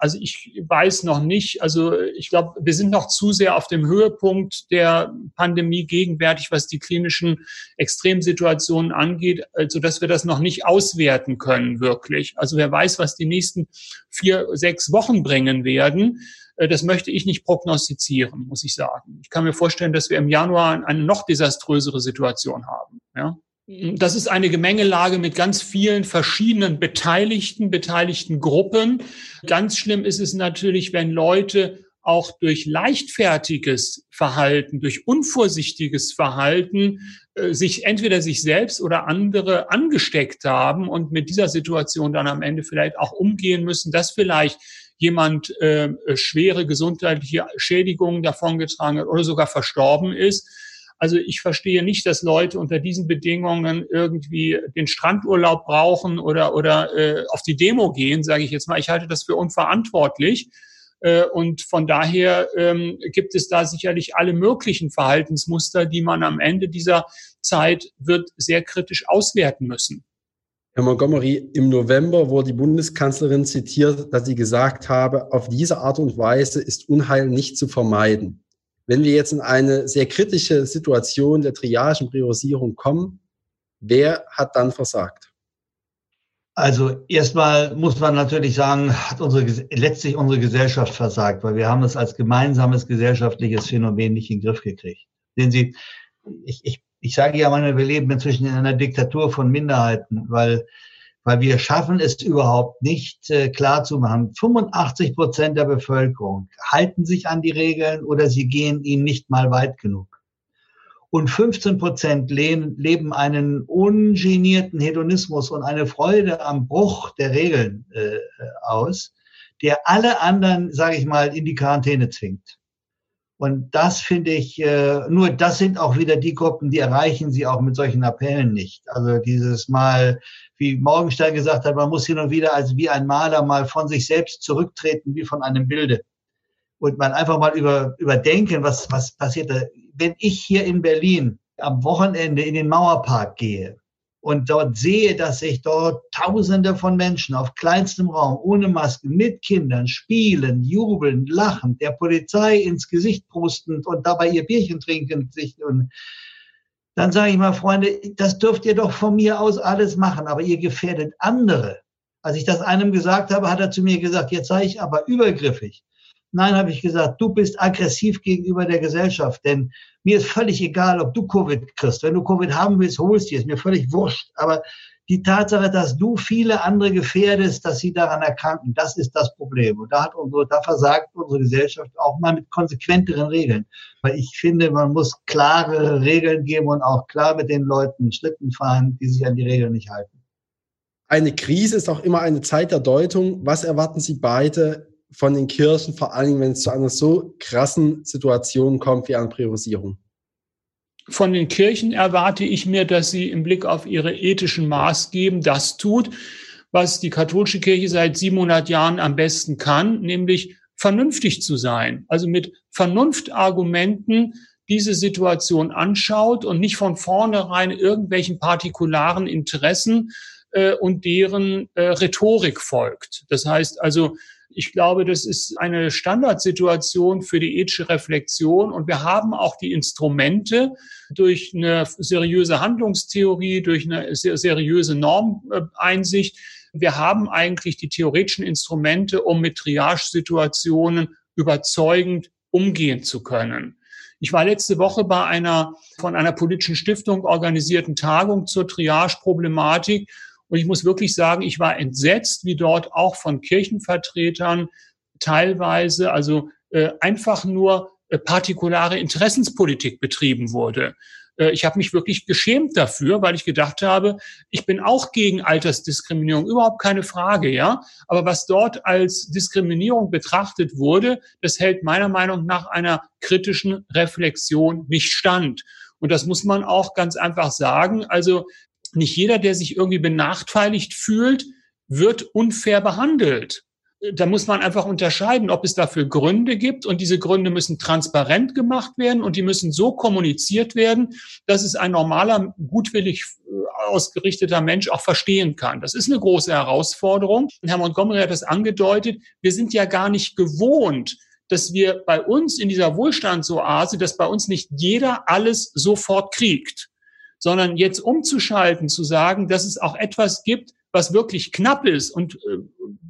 Also ich weiß noch nicht, also ich glaube, wir sind noch zu sehr auf dem Höhepunkt der Pandemie gegenwärtig, was die klinischen Extremsituationen angeht, also dass wir das noch nicht auswerten können wirklich. Also wer weiß, was die nächsten vier, sechs Wochen bringen werden. Äh, das möchte ich nicht prognostizieren, muss ich sagen. Ich kann mir vorstellen, dass wir im Januar eine noch desaströsere Situation haben. Ja? Das ist eine Gemengelage mit ganz vielen verschiedenen Beteiligten, beteiligten Gruppen. Ganz schlimm ist es natürlich, wenn Leute auch durch leichtfertiges Verhalten, durch unvorsichtiges Verhalten äh, sich entweder sich selbst oder andere angesteckt haben und mit dieser Situation dann am Ende vielleicht auch umgehen müssen, dass vielleicht jemand äh, schwere gesundheitliche Schädigungen davongetragen hat oder sogar verstorben ist. Also ich verstehe nicht, dass Leute unter diesen Bedingungen irgendwie den Strandurlaub brauchen oder, oder äh, auf die Demo gehen, sage ich jetzt mal. Ich halte das für unverantwortlich. Äh, und von daher ähm, gibt es da sicherlich alle möglichen Verhaltensmuster, die man am Ende dieser Zeit wird sehr kritisch auswerten müssen. Herr Montgomery, im November wurde die Bundeskanzlerin zitiert, dass sie gesagt habe, auf diese Art und Weise ist Unheil nicht zu vermeiden. Wenn wir jetzt in eine sehr kritische Situation der Triage und Priorisierung kommen, wer hat dann versagt? Also erstmal muss man natürlich sagen, hat unsere, letztlich unsere Gesellschaft versagt, weil wir haben es als gemeinsames gesellschaftliches Phänomen nicht in den Griff gekriegt. Sehen Sie, ich, ich, ich sage ja mal, wir leben inzwischen in einer Diktatur von Minderheiten, weil weil wir schaffen es überhaupt nicht äh, klar zu machen. 85 Prozent der Bevölkerung halten sich an die Regeln oder sie gehen ihnen nicht mal weit genug. Und 15 Prozent leben einen ungenierten Hedonismus und eine Freude am Bruch der Regeln äh, aus, der alle anderen, sage ich mal, in die Quarantäne zwingt. Und das finde ich, äh, nur das sind auch wieder die Gruppen, die erreichen sie auch mit solchen Appellen nicht. Also dieses Mal, wie Morgenstein gesagt hat, man muss hin und wieder als wie ein Maler mal von sich selbst zurücktreten, wie von einem Bilde. Und man einfach mal über, überdenken, was, was passiert da. Wenn ich hier in Berlin am Wochenende in den Mauerpark gehe, und dort sehe, dass sich dort Tausende von Menschen auf kleinstem Raum ohne Masken mit Kindern spielen, jubeln, lachen, der Polizei ins Gesicht prustend und dabei ihr Bierchen trinken sich und dann sage ich mal, Freunde, das dürft ihr doch von mir aus alles machen, aber ihr gefährdet andere. Als ich das einem gesagt habe, hat er zu mir gesagt, jetzt sei ich aber übergriffig. Nein, habe ich gesagt, du bist aggressiv gegenüber der Gesellschaft, denn mir ist völlig egal, ob du Covid kriegst. Wenn du Covid haben willst, holst du es. Mir völlig wurscht. Aber die Tatsache, dass du viele andere gefährdest, dass sie daran erkranken, das ist das Problem. Und da hat unsere, da versagt unsere Gesellschaft auch mal mit konsequenteren Regeln. Weil ich finde, man muss klare Regeln geben und auch klar mit den Leuten Schlitten fahren, die sich an die Regeln nicht halten. Eine Krise ist auch immer eine Zeit der Deutung. Was erwarten Sie beide von den Kirchen, vor allem wenn es zu einer so krassen Situation kommt wie eine Priorisierung? Von den Kirchen erwarte ich mir, dass sie im Blick auf ihre ethischen Maßgeben das tut, was die katholische Kirche seit 700 Jahren am besten kann, nämlich vernünftig zu sein. Also mit Vernunftargumenten diese Situation anschaut und nicht von vornherein irgendwelchen partikularen Interessen äh, und deren äh, Rhetorik folgt. Das heißt also, ich glaube, das ist eine Standardsituation für die ethische Reflexion und wir haben auch die Instrumente durch eine seriöse Handlungstheorie, durch eine seriöse Normeinsicht. Wir haben eigentlich die theoretischen Instrumente, um mit Triage-Situationen überzeugend umgehen zu können. Ich war letzte Woche bei einer von einer politischen Stiftung organisierten Tagung zur Triage-Problematik und ich muss wirklich sagen, ich war entsetzt, wie dort auch von Kirchenvertretern teilweise, also äh, einfach nur äh, partikulare Interessenspolitik betrieben wurde. Äh, ich habe mich wirklich geschämt dafür, weil ich gedacht habe, ich bin auch gegen Altersdiskriminierung, überhaupt keine Frage, ja. Aber was dort als Diskriminierung betrachtet wurde, das hält meiner Meinung nach einer kritischen Reflexion nicht stand. Und das muss man auch ganz einfach sagen. Also nicht jeder, der sich irgendwie benachteiligt fühlt, wird unfair behandelt. Da muss man einfach unterscheiden, ob es dafür Gründe gibt und diese Gründe müssen transparent gemacht werden und die müssen so kommuniziert werden, dass es ein normaler, gutwillig äh, ausgerichteter Mensch auch verstehen kann. Das ist eine große Herausforderung. Herr Montgomery hat das angedeutet. Wir sind ja gar nicht gewohnt, dass wir bei uns in dieser Wohlstandsoase, dass bei uns nicht jeder alles sofort kriegt sondern jetzt umzuschalten, zu sagen, dass es auch etwas gibt, was wirklich knapp ist und äh,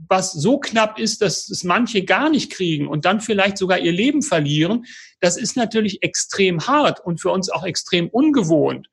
was so knapp ist, dass es manche gar nicht kriegen und dann vielleicht sogar ihr Leben verlieren, das ist natürlich extrem hart und für uns auch extrem ungewohnt.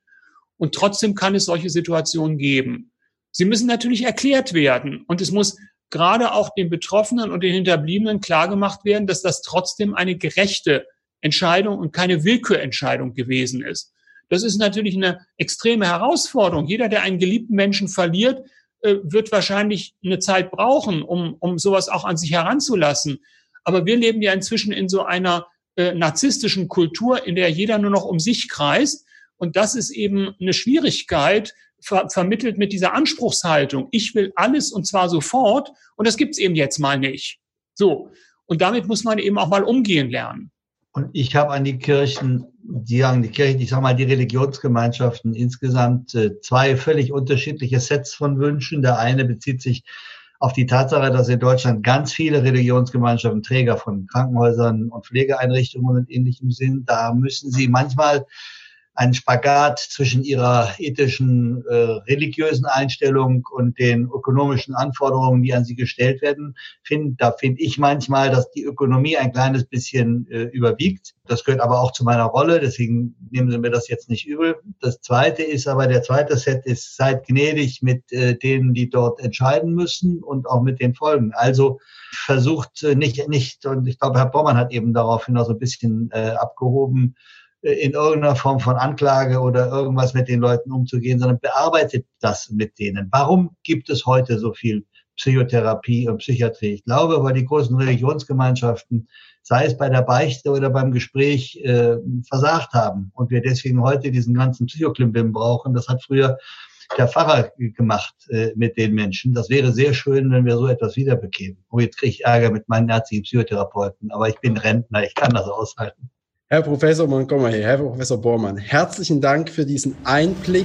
Und trotzdem kann es solche Situationen geben. Sie müssen natürlich erklärt werden. Und es muss gerade auch den Betroffenen und den Hinterbliebenen klargemacht werden, dass das trotzdem eine gerechte Entscheidung und keine Willkürentscheidung gewesen ist. Das ist natürlich eine extreme Herausforderung. Jeder, der einen geliebten Menschen verliert, äh, wird wahrscheinlich eine Zeit brauchen, um, um sowas auch an sich heranzulassen. Aber wir leben ja inzwischen in so einer äh, narzisstischen Kultur, in der jeder nur noch um sich kreist. Und das ist eben eine Schwierigkeit, ver vermittelt mit dieser Anspruchshaltung. Ich will alles und zwar sofort und das gibt's eben jetzt mal nicht. So. Und damit muss man eben auch mal umgehen lernen. Und ich habe an die Kirchen, die sagen, die Kirchen, ich sage mal, die Religionsgemeinschaften insgesamt äh, zwei völlig unterschiedliche Sets von Wünschen. Der eine bezieht sich auf die Tatsache, dass in Deutschland ganz viele Religionsgemeinschaften Träger von Krankenhäusern und Pflegeeinrichtungen und ähnlichem sind. Da müssen sie manchmal einen Spagat zwischen ihrer ethischen, äh, religiösen Einstellung und den ökonomischen Anforderungen, die an sie gestellt werden, finden. Da finde ich manchmal, dass die Ökonomie ein kleines bisschen äh, überwiegt. Das gehört aber auch zu meiner Rolle, deswegen nehmen Sie mir das jetzt nicht übel. Das zweite ist aber, der zweite Set ist, seid gnädig mit äh, denen, die dort entscheiden müssen und auch mit den Folgen. Also versucht äh, nicht, nicht, und ich glaube, Herr Bormann hat eben daraufhin auch so ein bisschen äh, abgehoben, in irgendeiner Form von Anklage oder irgendwas mit den Leuten umzugehen, sondern bearbeitet das mit denen. Warum gibt es heute so viel Psychotherapie und Psychiatrie? Ich glaube, weil die großen Religionsgemeinschaften, sei es bei der Beichte oder beim Gespräch, äh, versagt haben und wir deswegen heute diesen ganzen Psychoklimbim brauchen. Das hat früher der Pfarrer gemacht äh, mit den Menschen. Das wäre sehr schön, wenn wir so etwas wiederbekämen. Oh, jetzt kriege ich Ärger mit meinen ärztlichen Psychotherapeuten, aber ich bin Rentner, ich kann das aushalten. Herr Professor Montgomery, Herr Professor Bormann, herzlichen Dank für diesen Einblick.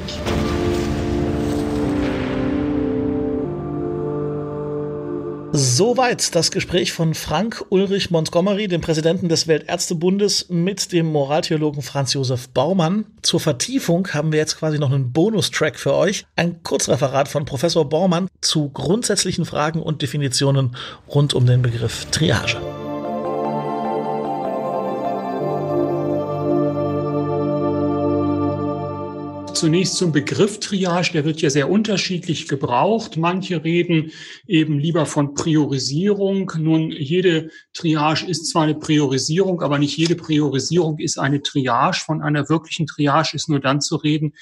Soweit das Gespräch von Frank Ulrich Montgomery, dem Präsidenten des Weltärztebundes, mit dem Moraltheologen Franz Josef Baumann. Zur Vertiefung haben wir jetzt quasi noch einen Bonustrack für euch. Ein Kurzreferat von Professor Baumann zu grundsätzlichen Fragen und Definitionen rund um den Begriff Triage. Zunächst zum Begriff Triage. Der wird ja sehr unterschiedlich gebraucht. Manche reden eben lieber von Priorisierung. Nun, jede Triage ist zwar eine Priorisierung, aber nicht jede Priorisierung ist eine Triage. Von einer wirklichen Triage ist nur dann zu reden,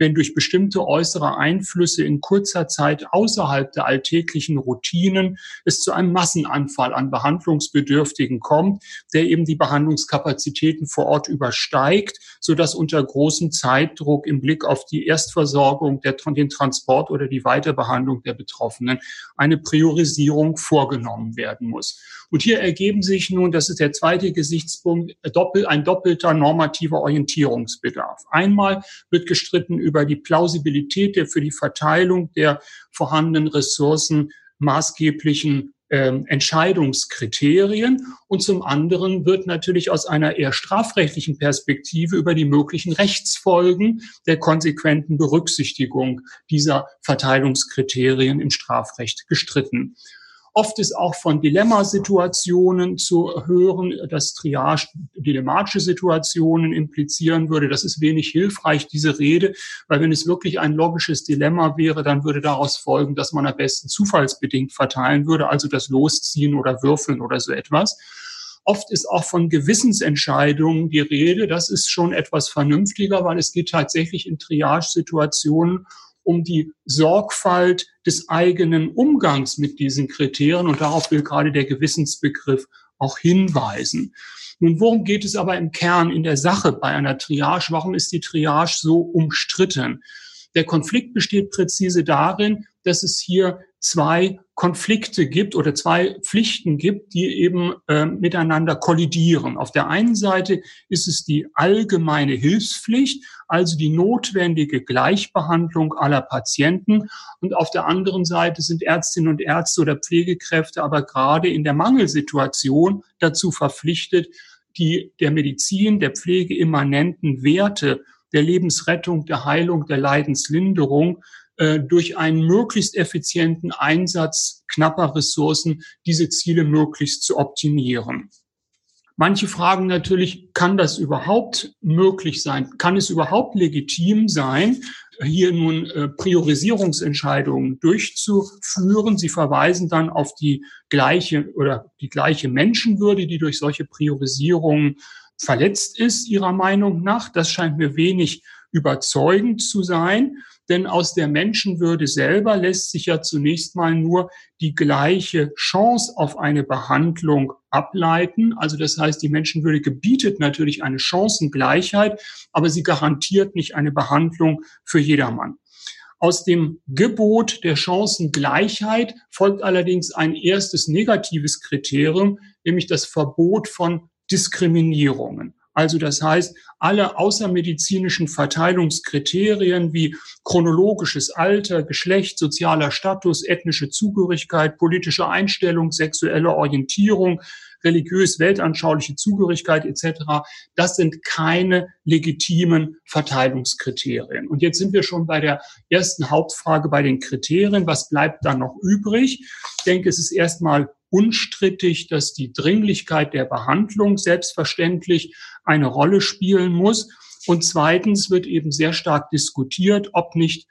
wenn durch bestimmte äußere Einflüsse in kurzer Zeit außerhalb der alltäglichen Routinen es zu einem Massenanfall an Behandlungsbedürftigen kommt, der eben die Behandlungskapazitäten vor Ort übersteigt, sodass unter großem Zeitdruck im Blick auf die Erstversorgung, der, den Transport oder die Weiterbehandlung der Betroffenen eine Priorisierung vorgenommen werden muss. Und hier ergeben sich nun, das ist der zweite Gesichtspunkt, ein doppelter normativer Orientierungsbedarf. Einmal wird gestritten über die Plausibilität der für die Verteilung der vorhandenen Ressourcen maßgeblichen ähm, Entscheidungskriterien und zum anderen wird natürlich aus einer eher strafrechtlichen Perspektive über die möglichen Rechtsfolgen der konsequenten Berücksichtigung dieser Verteilungskriterien im Strafrecht gestritten. Oft ist auch von Dilemmasituationen zu hören, dass Triage dilemmatische Situationen implizieren würde. Das ist wenig hilfreich, diese Rede, weil wenn es wirklich ein logisches Dilemma wäre, dann würde daraus folgen, dass man am besten zufallsbedingt verteilen würde, also das Losziehen oder Würfeln oder so etwas. Oft ist auch von Gewissensentscheidungen die Rede. Das ist schon etwas vernünftiger, weil es geht tatsächlich in Triage-Situationen um die Sorgfalt des eigenen Umgangs mit diesen Kriterien. Und darauf will gerade der Gewissensbegriff auch hinweisen. Nun, worum geht es aber im Kern in der Sache bei einer Triage? Warum ist die Triage so umstritten? Der Konflikt besteht präzise darin, dass es hier zwei Konflikte gibt oder zwei Pflichten gibt, die eben äh, miteinander kollidieren. Auf der einen Seite ist es die allgemeine Hilfspflicht, also die notwendige Gleichbehandlung aller Patienten. Und auf der anderen Seite sind Ärztinnen und Ärzte oder Pflegekräfte aber gerade in der Mangelsituation dazu verpflichtet, die der Medizin, der Pflege immanenten Werte der Lebensrettung, der Heilung, der Leidenslinderung äh, durch einen möglichst effizienten Einsatz knapper Ressourcen diese Ziele möglichst zu optimieren. Manche fragen natürlich, kann das überhaupt möglich sein? Kann es überhaupt legitim sein, hier nun äh, Priorisierungsentscheidungen durchzuführen? Sie verweisen dann auf die gleiche oder die gleiche Menschenwürde, die durch solche Priorisierungen verletzt ist, Ihrer Meinung nach. Das scheint mir wenig überzeugend zu sein. Denn aus der Menschenwürde selber lässt sich ja zunächst mal nur die gleiche Chance auf eine Behandlung ableiten. Also das heißt, die Menschenwürde gebietet natürlich eine Chancengleichheit, aber sie garantiert nicht eine Behandlung für jedermann. Aus dem Gebot der Chancengleichheit folgt allerdings ein erstes negatives Kriterium, nämlich das Verbot von Diskriminierungen. Also das heißt, alle außermedizinischen Verteilungskriterien wie chronologisches Alter, Geschlecht, sozialer Status, ethnische Zugehörigkeit, politische Einstellung, sexuelle Orientierung, religiös weltanschauliche Zugehörigkeit etc., das sind keine legitimen Verteilungskriterien. Und jetzt sind wir schon bei der ersten Hauptfrage bei den Kriterien. Was bleibt da noch übrig? Ich denke, es ist erstmal unstrittig, dass die Dringlichkeit der Behandlung selbstverständlich eine Rolle spielen muss. Und zweitens wird eben sehr stark diskutiert, ob nicht,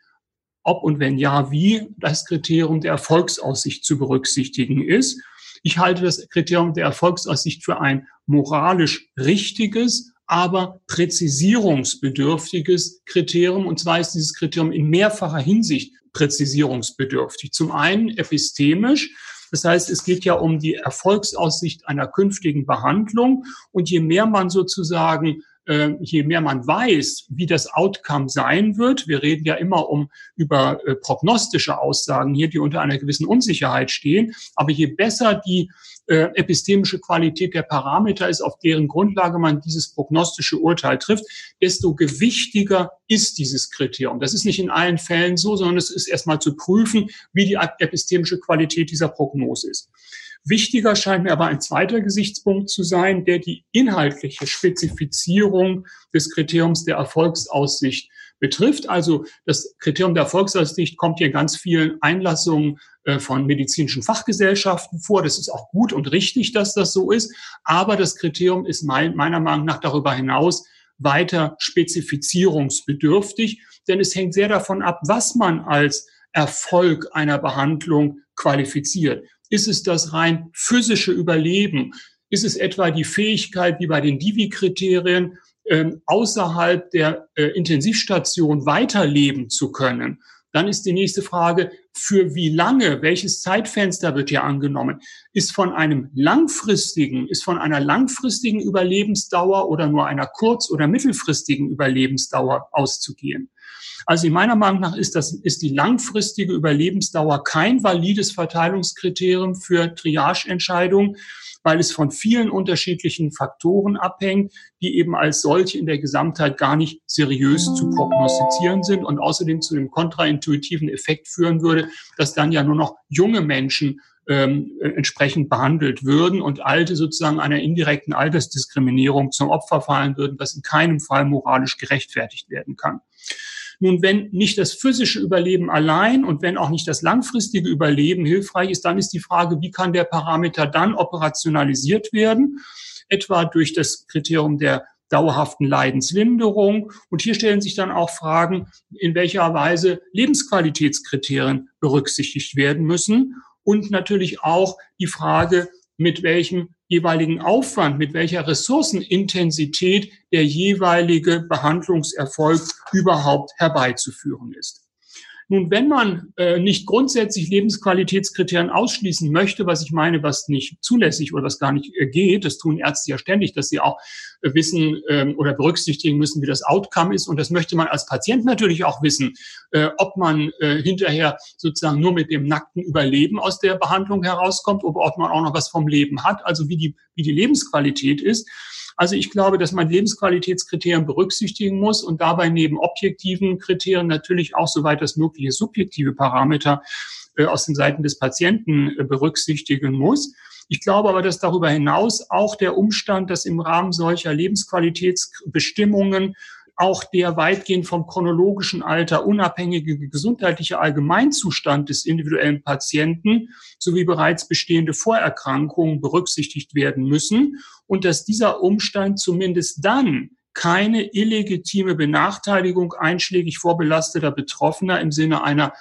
ob und wenn ja, wie das Kriterium der Erfolgsaussicht zu berücksichtigen ist. Ich halte das Kriterium der Erfolgsaussicht für ein moralisch richtiges, aber präzisierungsbedürftiges Kriterium. Und zwar ist dieses Kriterium in mehrfacher Hinsicht präzisierungsbedürftig. Zum einen epistemisch. Das heißt, es geht ja um die Erfolgsaussicht einer künftigen Behandlung. Und je mehr man sozusagen äh, je mehr man weiß, wie das Outcome sein wird, wir reden ja immer um über äh, prognostische Aussagen hier, die unter einer gewissen Unsicherheit stehen, aber je besser die äh, epistemische Qualität der Parameter ist, auf deren Grundlage man dieses prognostische Urteil trifft, desto gewichtiger ist dieses Kriterium. Das ist nicht in allen Fällen so, sondern es ist erstmal zu prüfen, wie die epistemische Qualität dieser Prognose ist. Wichtiger scheint mir aber ein zweiter Gesichtspunkt zu sein, der die inhaltliche Spezifizierung des Kriteriums der Erfolgsaussicht betrifft. Also das Kriterium der Erfolgsaussicht kommt hier in ganz vielen Einlassungen äh, von medizinischen Fachgesellschaften vor. Das ist auch gut und richtig, dass das so ist. Aber das Kriterium ist mein, meiner Meinung nach darüber hinaus weiter spezifizierungsbedürftig, denn es hängt sehr davon ab, was man als Erfolg einer Behandlung qualifiziert. Ist es das rein physische Überleben? Ist es etwa die Fähigkeit, wie bei den Divi-Kriterien, äh, außerhalb der äh, Intensivstation weiterleben zu können? Dann ist die nächste Frage, für wie lange, welches Zeitfenster wird hier angenommen? Ist von einem langfristigen, ist von einer langfristigen Überlebensdauer oder nur einer kurz- oder mittelfristigen Überlebensdauer auszugehen? Also in meiner Meinung nach ist das, ist die langfristige Überlebensdauer kein valides Verteilungskriterium für Triageentscheidungen, weil es von vielen unterschiedlichen Faktoren abhängt, die eben als solche in der Gesamtheit gar nicht seriös zu prognostizieren sind und außerdem zu dem kontraintuitiven Effekt führen würde, dass dann ja nur noch junge Menschen ähm, entsprechend behandelt würden und Alte sozusagen einer indirekten Altersdiskriminierung zum Opfer fallen würden, was in keinem Fall moralisch gerechtfertigt werden kann. Nun, wenn nicht das physische Überleben allein und wenn auch nicht das langfristige Überleben hilfreich ist, dann ist die Frage, wie kann der Parameter dann operationalisiert werden? Etwa durch das Kriterium der dauerhaften Leidenslinderung. Und hier stellen sich dann auch Fragen, in welcher Weise Lebensqualitätskriterien berücksichtigt werden müssen. Und natürlich auch die Frage, mit welchem jeweiligen Aufwand, mit welcher Ressourcenintensität der jeweilige Behandlungserfolg überhaupt herbeizuführen ist. Nun, wenn man äh, nicht grundsätzlich Lebensqualitätskriterien ausschließen möchte, was ich meine, was nicht zulässig oder was gar nicht äh, geht, das tun Ärzte ja ständig, dass sie auch äh, wissen ähm, oder berücksichtigen müssen, wie das Outcome ist. Und das möchte man als Patient natürlich auch wissen, äh, ob man äh, hinterher sozusagen nur mit dem nackten Überleben aus der Behandlung herauskommt oder ob man auch noch was vom Leben hat, also wie die, wie die Lebensqualität ist. Also ich glaube, dass man Lebensqualitätskriterien berücksichtigen muss und dabei neben objektiven Kriterien natürlich auch soweit das mögliche subjektive Parameter äh, aus den Seiten des Patienten äh, berücksichtigen muss. Ich glaube aber, dass darüber hinaus auch der Umstand, dass im Rahmen solcher Lebensqualitätsbestimmungen auch der weitgehend vom chronologischen Alter unabhängige gesundheitliche Allgemeinzustand des individuellen Patienten sowie bereits bestehende Vorerkrankungen berücksichtigt werden müssen und dass dieser Umstand zumindest dann keine illegitime Benachteiligung einschlägig vorbelasteter Betroffener im Sinne einer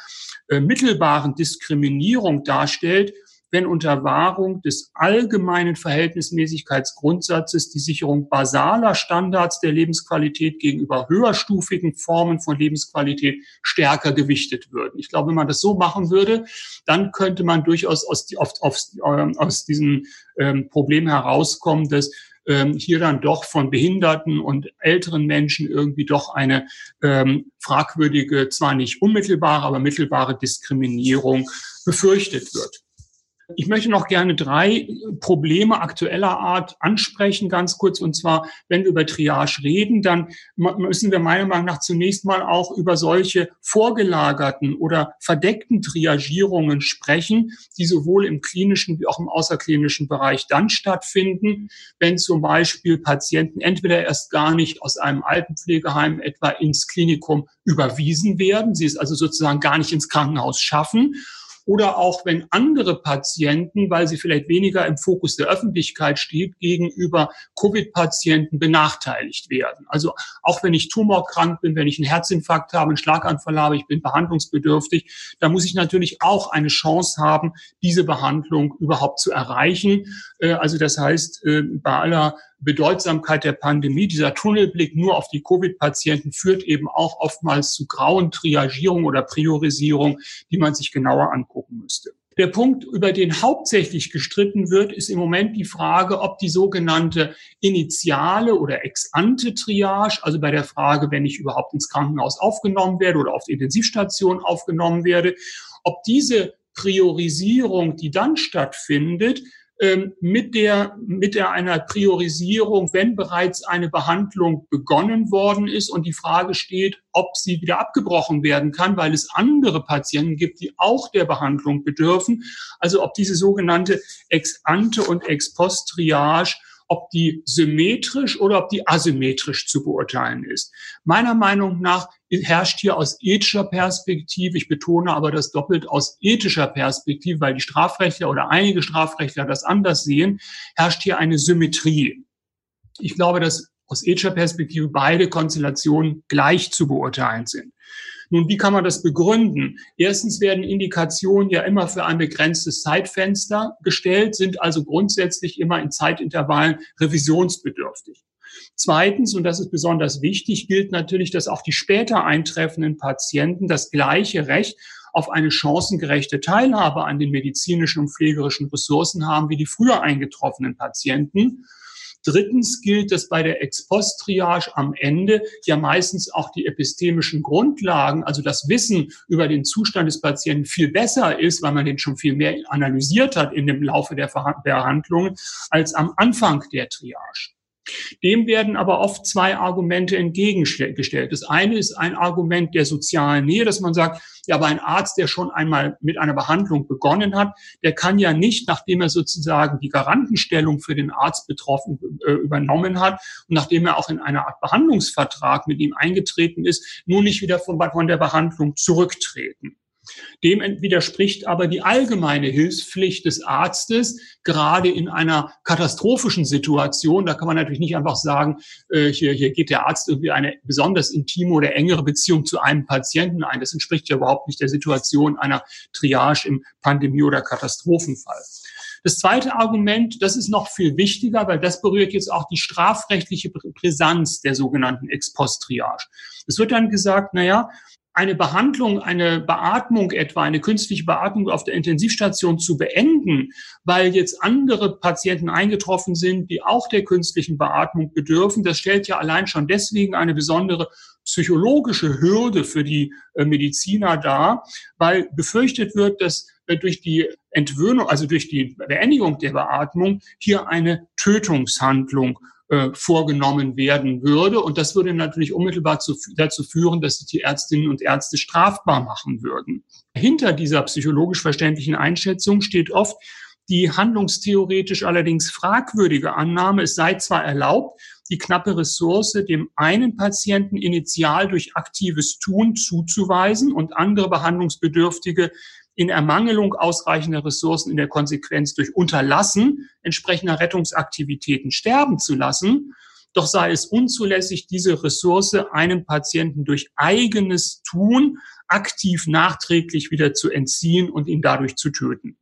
äh, mittelbaren Diskriminierung darstellt, wenn unter Wahrung des allgemeinen Verhältnismäßigkeitsgrundsatzes die Sicherung basaler Standards der Lebensqualität gegenüber höherstufigen Formen von Lebensqualität stärker gewichtet würden. Ich glaube, wenn man das so machen würde, dann könnte man durchaus aus, die, auf, auf, äh, aus diesem ähm, Problem herauskommen, dass ähm, hier dann doch von behinderten und älteren Menschen irgendwie doch eine ähm, fragwürdige, zwar nicht unmittelbare, aber mittelbare Diskriminierung befürchtet wird. Ich möchte noch gerne drei Probleme aktueller Art ansprechen, ganz kurz. Und zwar, wenn wir über Triage reden, dann müssen wir meiner Meinung nach zunächst mal auch über solche vorgelagerten oder verdeckten Triagierungen sprechen, die sowohl im klinischen wie auch im außerklinischen Bereich dann stattfinden, wenn zum Beispiel Patienten entweder erst gar nicht aus einem Altenpflegeheim etwa ins Klinikum überwiesen werden, sie es also sozusagen gar nicht ins Krankenhaus schaffen oder auch wenn andere Patienten, weil sie vielleicht weniger im Fokus der Öffentlichkeit steht, gegenüber Covid-Patienten benachteiligt werden. Also auch wenn ich tumorkrank bin, wenn ich einen Herzinfarkt habe, einen Schlaganfall habe, ich bin behandlungsbedürftig, da muss ich natürlich auch eine Chance haben, diese Behandlung überhaupt zu erreichen. Äh, also das heißt, äh, bei aller Bedeutsamkeit der Pandemie, dieser Tunnelblick nur auf die Covid-Patienten führt eben auch oftmals zu grauen Triagierung oder Priorisierung, die man sich genauer angucken müsste. Der Punkt, über den hauptsächlich gestritten wird, ist im Moment die Frage, ob die sogenannte initiale oder ex-ante Triage, also bei der Frage, wenn ich überhaupt ins Krankenhaus aufgenommen werde oder auf die Intensivstation aufgenommen werde, ob diese Priorisierung, die dann stattfindet, mit der, mit der einer Priorisierung, wenn bereits eine Behandlung begonnen worden ist und die Frage steht, ob sie wieder abgebrochen werden kann, weil es andere Patienten gibt, die auch der Behandlung bedürfen. Also ob diese sogenannte Ex-ante und Ex-post-Triage ob die symmetrisch oder ob die asymmetrisch zu beurteilen ist. Meiner Meinung nach herrscht hier aus ethischer Perspektive, ich betone aber das doppelt aus ethischer Perspektive, weil die Strafrechtler oder einige Strafrechtler das anders sehen, herrscht hier eine Symmetrie. Ich glaube, dass aus ethischer Perspektive beide Konstellationen gleich zu beurteilen sind. Nun, wie kann man das begründen? Erstens werden Indikationen ja immer für ein begrenztes Zeitfenster gestellt, sind also grundsätzlich immer in Zeitintervallen revisionsbedürftig. Zweitens, und das ist besonders wichtig, gilt natürlich, dass auch die später eintreffenden Patienten das gleiche Recht auf eine chancengerechte Teilhabe an den medizinischen und pflegerischen Ressourcen haben wie die früher eingetroffenen Patienten. Drittens gilt, dass bei der Ex-Post-Triage am Ende ja meistens auch die epistemischen Grundlagen, also das Wissen über den Zustand des Patienten viel besser ist, weil man den schon viel mehr analysiert hat in dem Laufe der Behandlungen, als am Anfang der Triage. Dem werden aber oft zwei Argumente entgegengestellt. Das eine ist ein Argument der sozialen Nähe, dass man sagt, ja, aber ein Arzt, der schon einmal mit einer Behandlung begonnen hat, der kann ja nicht, nachdem er sozusagen die Garantenstellung für den Arzt betroffen äh, übernommen hat und nachdem er auch in einer Art Behandlungsvertrag mit ihm eingetreten ist, nun nicht wieder von, von der Behandlung zurücktreten. Dem widerspricht aber die allgemeine Hilfspflicht des Arztes, gerade in einer katastrophischen Situation. Da kann man natürlich nicht einfach sagen, äh, hier, hier geht der Arzt irgendwie eine besonders intime oder engere Beziehung zu einem Patienten ein. Das entspricht ja überhaupt nicht der Situation einer Triage im Pandemie- oder Katastrophenfall. Das zweite Argument, das ist noch viel wichtiger, weil das berührt jetzt auch die strafrechtliche Brisanz der sogenannten Ex-Post-Triage. Es wird dann gesagt, naja, eine Behandlung, eine Beatmung etwa, eine künstliche Beatmung auf der Intensivstation zu beenden, weil jetzt andere Patienten eingetroffen sind, die auch der künstlichen Beatmung bedürfen, das stellt ja allein schon deswegen eine besondere psychologische Hürde für die äh, Mediziner dar, weil befürchtet wird, dass äh, durch die Entwöhnung, also durch die Beendigung der Beatmung hier eine Tötungshandlung äh, vorgenommen werden würde. Und das würde natürlich unmittelbar zu, dazu führen, dass sich die Ärztinnen und Ärzte strafbar machen würden. Hinter dieser psychologisch verständlichen Einschätzung steht oft die handlungstheoretisch allerdings fragwürdige Annahme, es sei zwar erlaubt, die knappe Ressource dem einen Patienten initial durch aktives Tun zuzuweisen und andere Behandlungsbedürftige in Ermangelung ausreichender Ressourcen in der Konsequenz durch Unterlassen entsprechender Rettungsaktivitäten sterben zu lassen. Doch sei es unzulässig, diese Ressource einem Patienten durch eigenes Tun aktiv nachträglich wieder zu entziehen und ihn dadurch zu töten.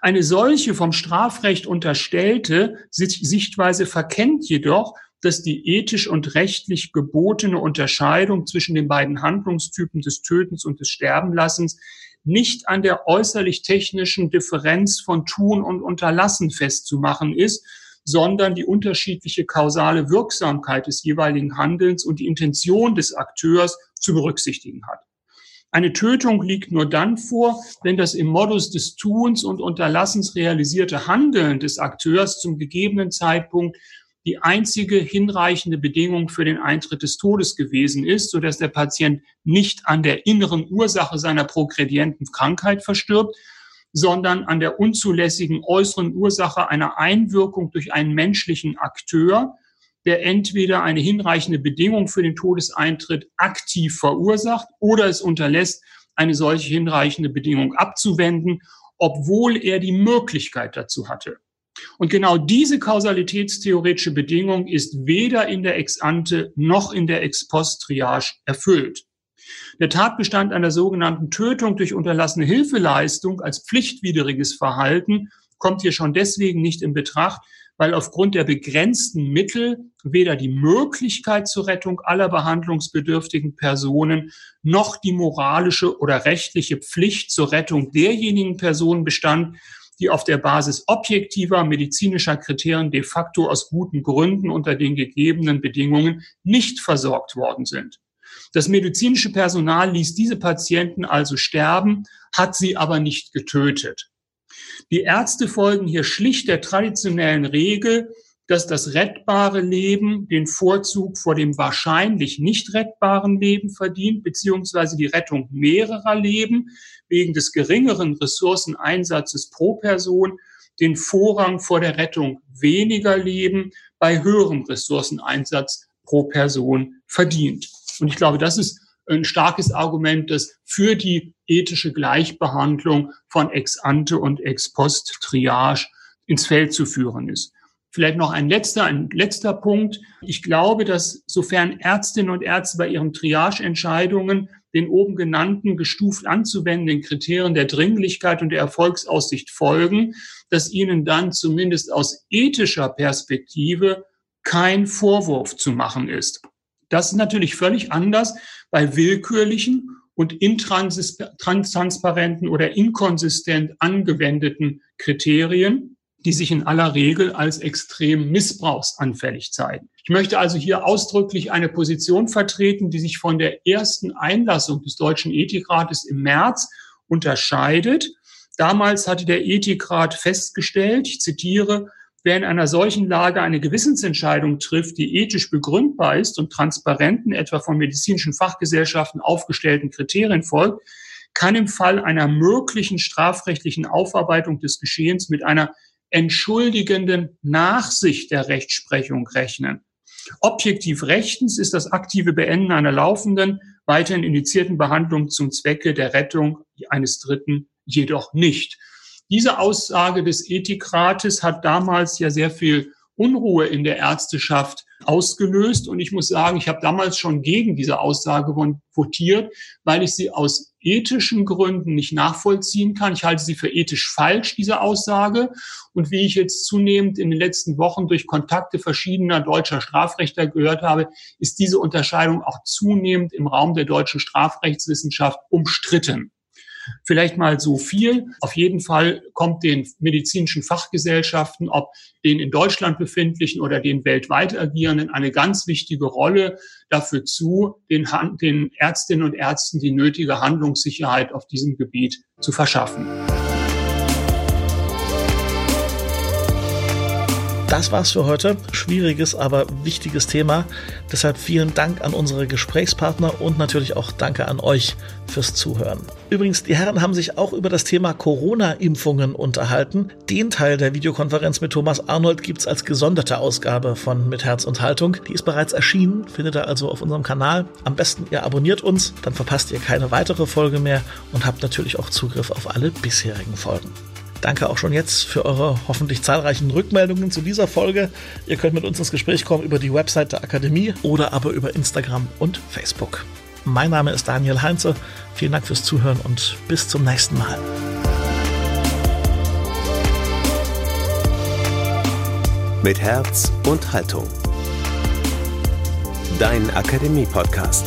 Eine solche vom Strafrecht unterstellte Sichtweise verkennt jedoch, dass die ethisch und rechtlich gebotene Unterscheidung zwischen den beiden Handlungstypen des Tötens und des Sterbenlassens nicht an der äußerlich technischen Differenz von Tun und Unterlassen festzumachen ist, sondern die unterschiedliche kausale Wirksamkeit des jeweiligen Handelns und die Intention des Akteurs zu berücksichtigen hat. Eine Tötung liegt nur dann vor, wenn das im Modus des Tuns und Unterlassens realisierte Handeln des Akteurs zum gegebenen Zeitpunkt die einzige hinreichende Bedingung für den Eintritt des Todes gewesen ist, so dass der Patient nicht an der inneren Ursache seiner progredienten Krankheit verstirbt, sondern an der unzulässigen äußeren Ursache einer Einwirkung durch einen menschlichen Akteur, der entweder eine hinreichende Bedingung für den Todeseintritt aktiv verursacht oder es unterlässt, eine solche hinreichende Bedingung abzuwenden, obwohl er die Möglichkeit dazu hatte. Und genau diese kausalitätstheoretische Bedingung ist weder in der Ex-ante noch in der Ex-post-Triage erfüllt. Der Tatbestand einer sogenannten Tötung durch unterlassene Hilfeleistung als pflichtwidriges Verhalten kommt hier schon deswegen nicht in Betracht, weil aufgrund der begrenzten Mittel weder die Möglichkeit zur Rettung aller behandlungsbedürftigen Personen noch die moralische oder rechtliche Pflicht zur Rettung derjenigen Personen bestand, die auf der Basis objektiver medizinischer Kriterien de facto aus guten Gründen unter den gegebenen Bedingungen nicht versorgt worden sind. Das medizinische Personal ließ diese Patienten also sterben, hat sie aber nicht getötet. Die Ärzte folgen hier schlicht der traditionellen Regel, dass das rettbare Leben den Vorzug vor dem wahrscheinlich nicht rettbaren Leben verdient, beziehungsweise die Rettung mehrerer Leben wegen des geringeren Ressourceneinsatzes pro Person den Vorrang vor der Rettung weniger Leben bei höherem Ressourceneinsatz pro Person verdient. Und ich glaube, das ist ein starkes Argument, das für die ethische Gleichbehandlung von ex ante und ex post Triage ins Feld zu führen ist. Vielleicht noch ein letzter, ein letzter Punkt. Ich glaube, dass sofern Ärztinnen und Ärzte bei ihren Triageentscheidungen den oben genannten gestuft anzuwendenden Kriterien der Dringlichkeit und der Erfolgsaussicht folgen, dass ihnen dann zumindest aus ethischer Perspektive kein Vorwurf zu machen ist. Das ist natürlich völlig anders bei willkürlichen und intransparenten oder inkonsistent angewendeten Kriterien die sich in aller Regel als extrem missbrauchsanfällig zeigen. Ich möchte also hier ausdrücklich eine Position vertreten, die sich von der ersten Einlassung des Deutschen Ethikrates im März unterscheidet. Damals hatte der Ethikrat festgestellt, ich zitiere, wer in einer solchen Lage eine Gewissensentscheidung trifft, die ethisch begründbar ist und transparenten, etwa von medizinischen Fachgesellschaften aufgestellten Kriterien folgt, kann im Fall einer möglichen strafrechtlichen Aufarbeitung des Geschehens mit einer entschuldigenden Nachsicht der Rechtsprechung rechnen. Objektiv rechtens ist das aktive Beenden einer laufenden, weiterhin indizierten Behandlung zum Zwecke der Rettung eines Dritten jedoch nicht. Diese Aussage des Ethikrates hat damals ja sehr viel Unruhe in der Ärzteschaft ausgelöst. Und ich muss sagen, ich habe damals schon gegen diese Aussage votiert, weil ich sie aus ethischen Gründen nicht nachvollziehen kann. Ich halte sie für ethisch falsch, diese Aussage. Und wie ich jetzt zunehmend in den letzten Wochen durch Kontakte verschiedener deutscher Strafrechter gehört habe, ist diese Unterscheidung auch zunehmend im Raum der deutschen Strafrechtswissenschaft umstritten. Vielleicht mal so viel. Auf jeden Fall kommt den medizinischen Fachgesellschaften, ob den in Deutschland befindlichen oder den weltweit agierenden, eine ganz wichtige Rolle dafür zu, den, den Ärztinnen und Ärzten die nötige Handlungssicherheit auf diesem Gebiet zu verschaffen. Das war's für heute. Schwieriges, aber wichtiges Thema. Deshalb vielen Dank an unsere Gesprächspartner und natürlich auch danke an euch fürs Zuhören. Übrigens, die Herren haben sich auch über das Thema Corona-Impfungen unterhalten. Den Teil der Videokonferenz mit Thomas Arnold gibt's als gesonderte Ausgabe von Mit Herz und Haltung. Die ist bereits erschienen, findet ihr also auf unserem Kanal. Am besten ihr abonniert uns, dann verpasst ihr keine weitere Folge mehr und habt natürlich auch Zugriff auf alle bisherigen Folgen. Danke auch schon jetzt für eure hoffentlich zahlreichen Rückmeldungen zu dieser Folge. Ihr könnt mit uns ins Gespräch kommen über die Website der Akademie oder aber über Instagram und Facebook. Mein Name ist Daniel Heinze. Vielen Dank fürs Zuhören und bis zum nächsten Mal. Mit Herz und Haltung. Dein Akademie-Podcast.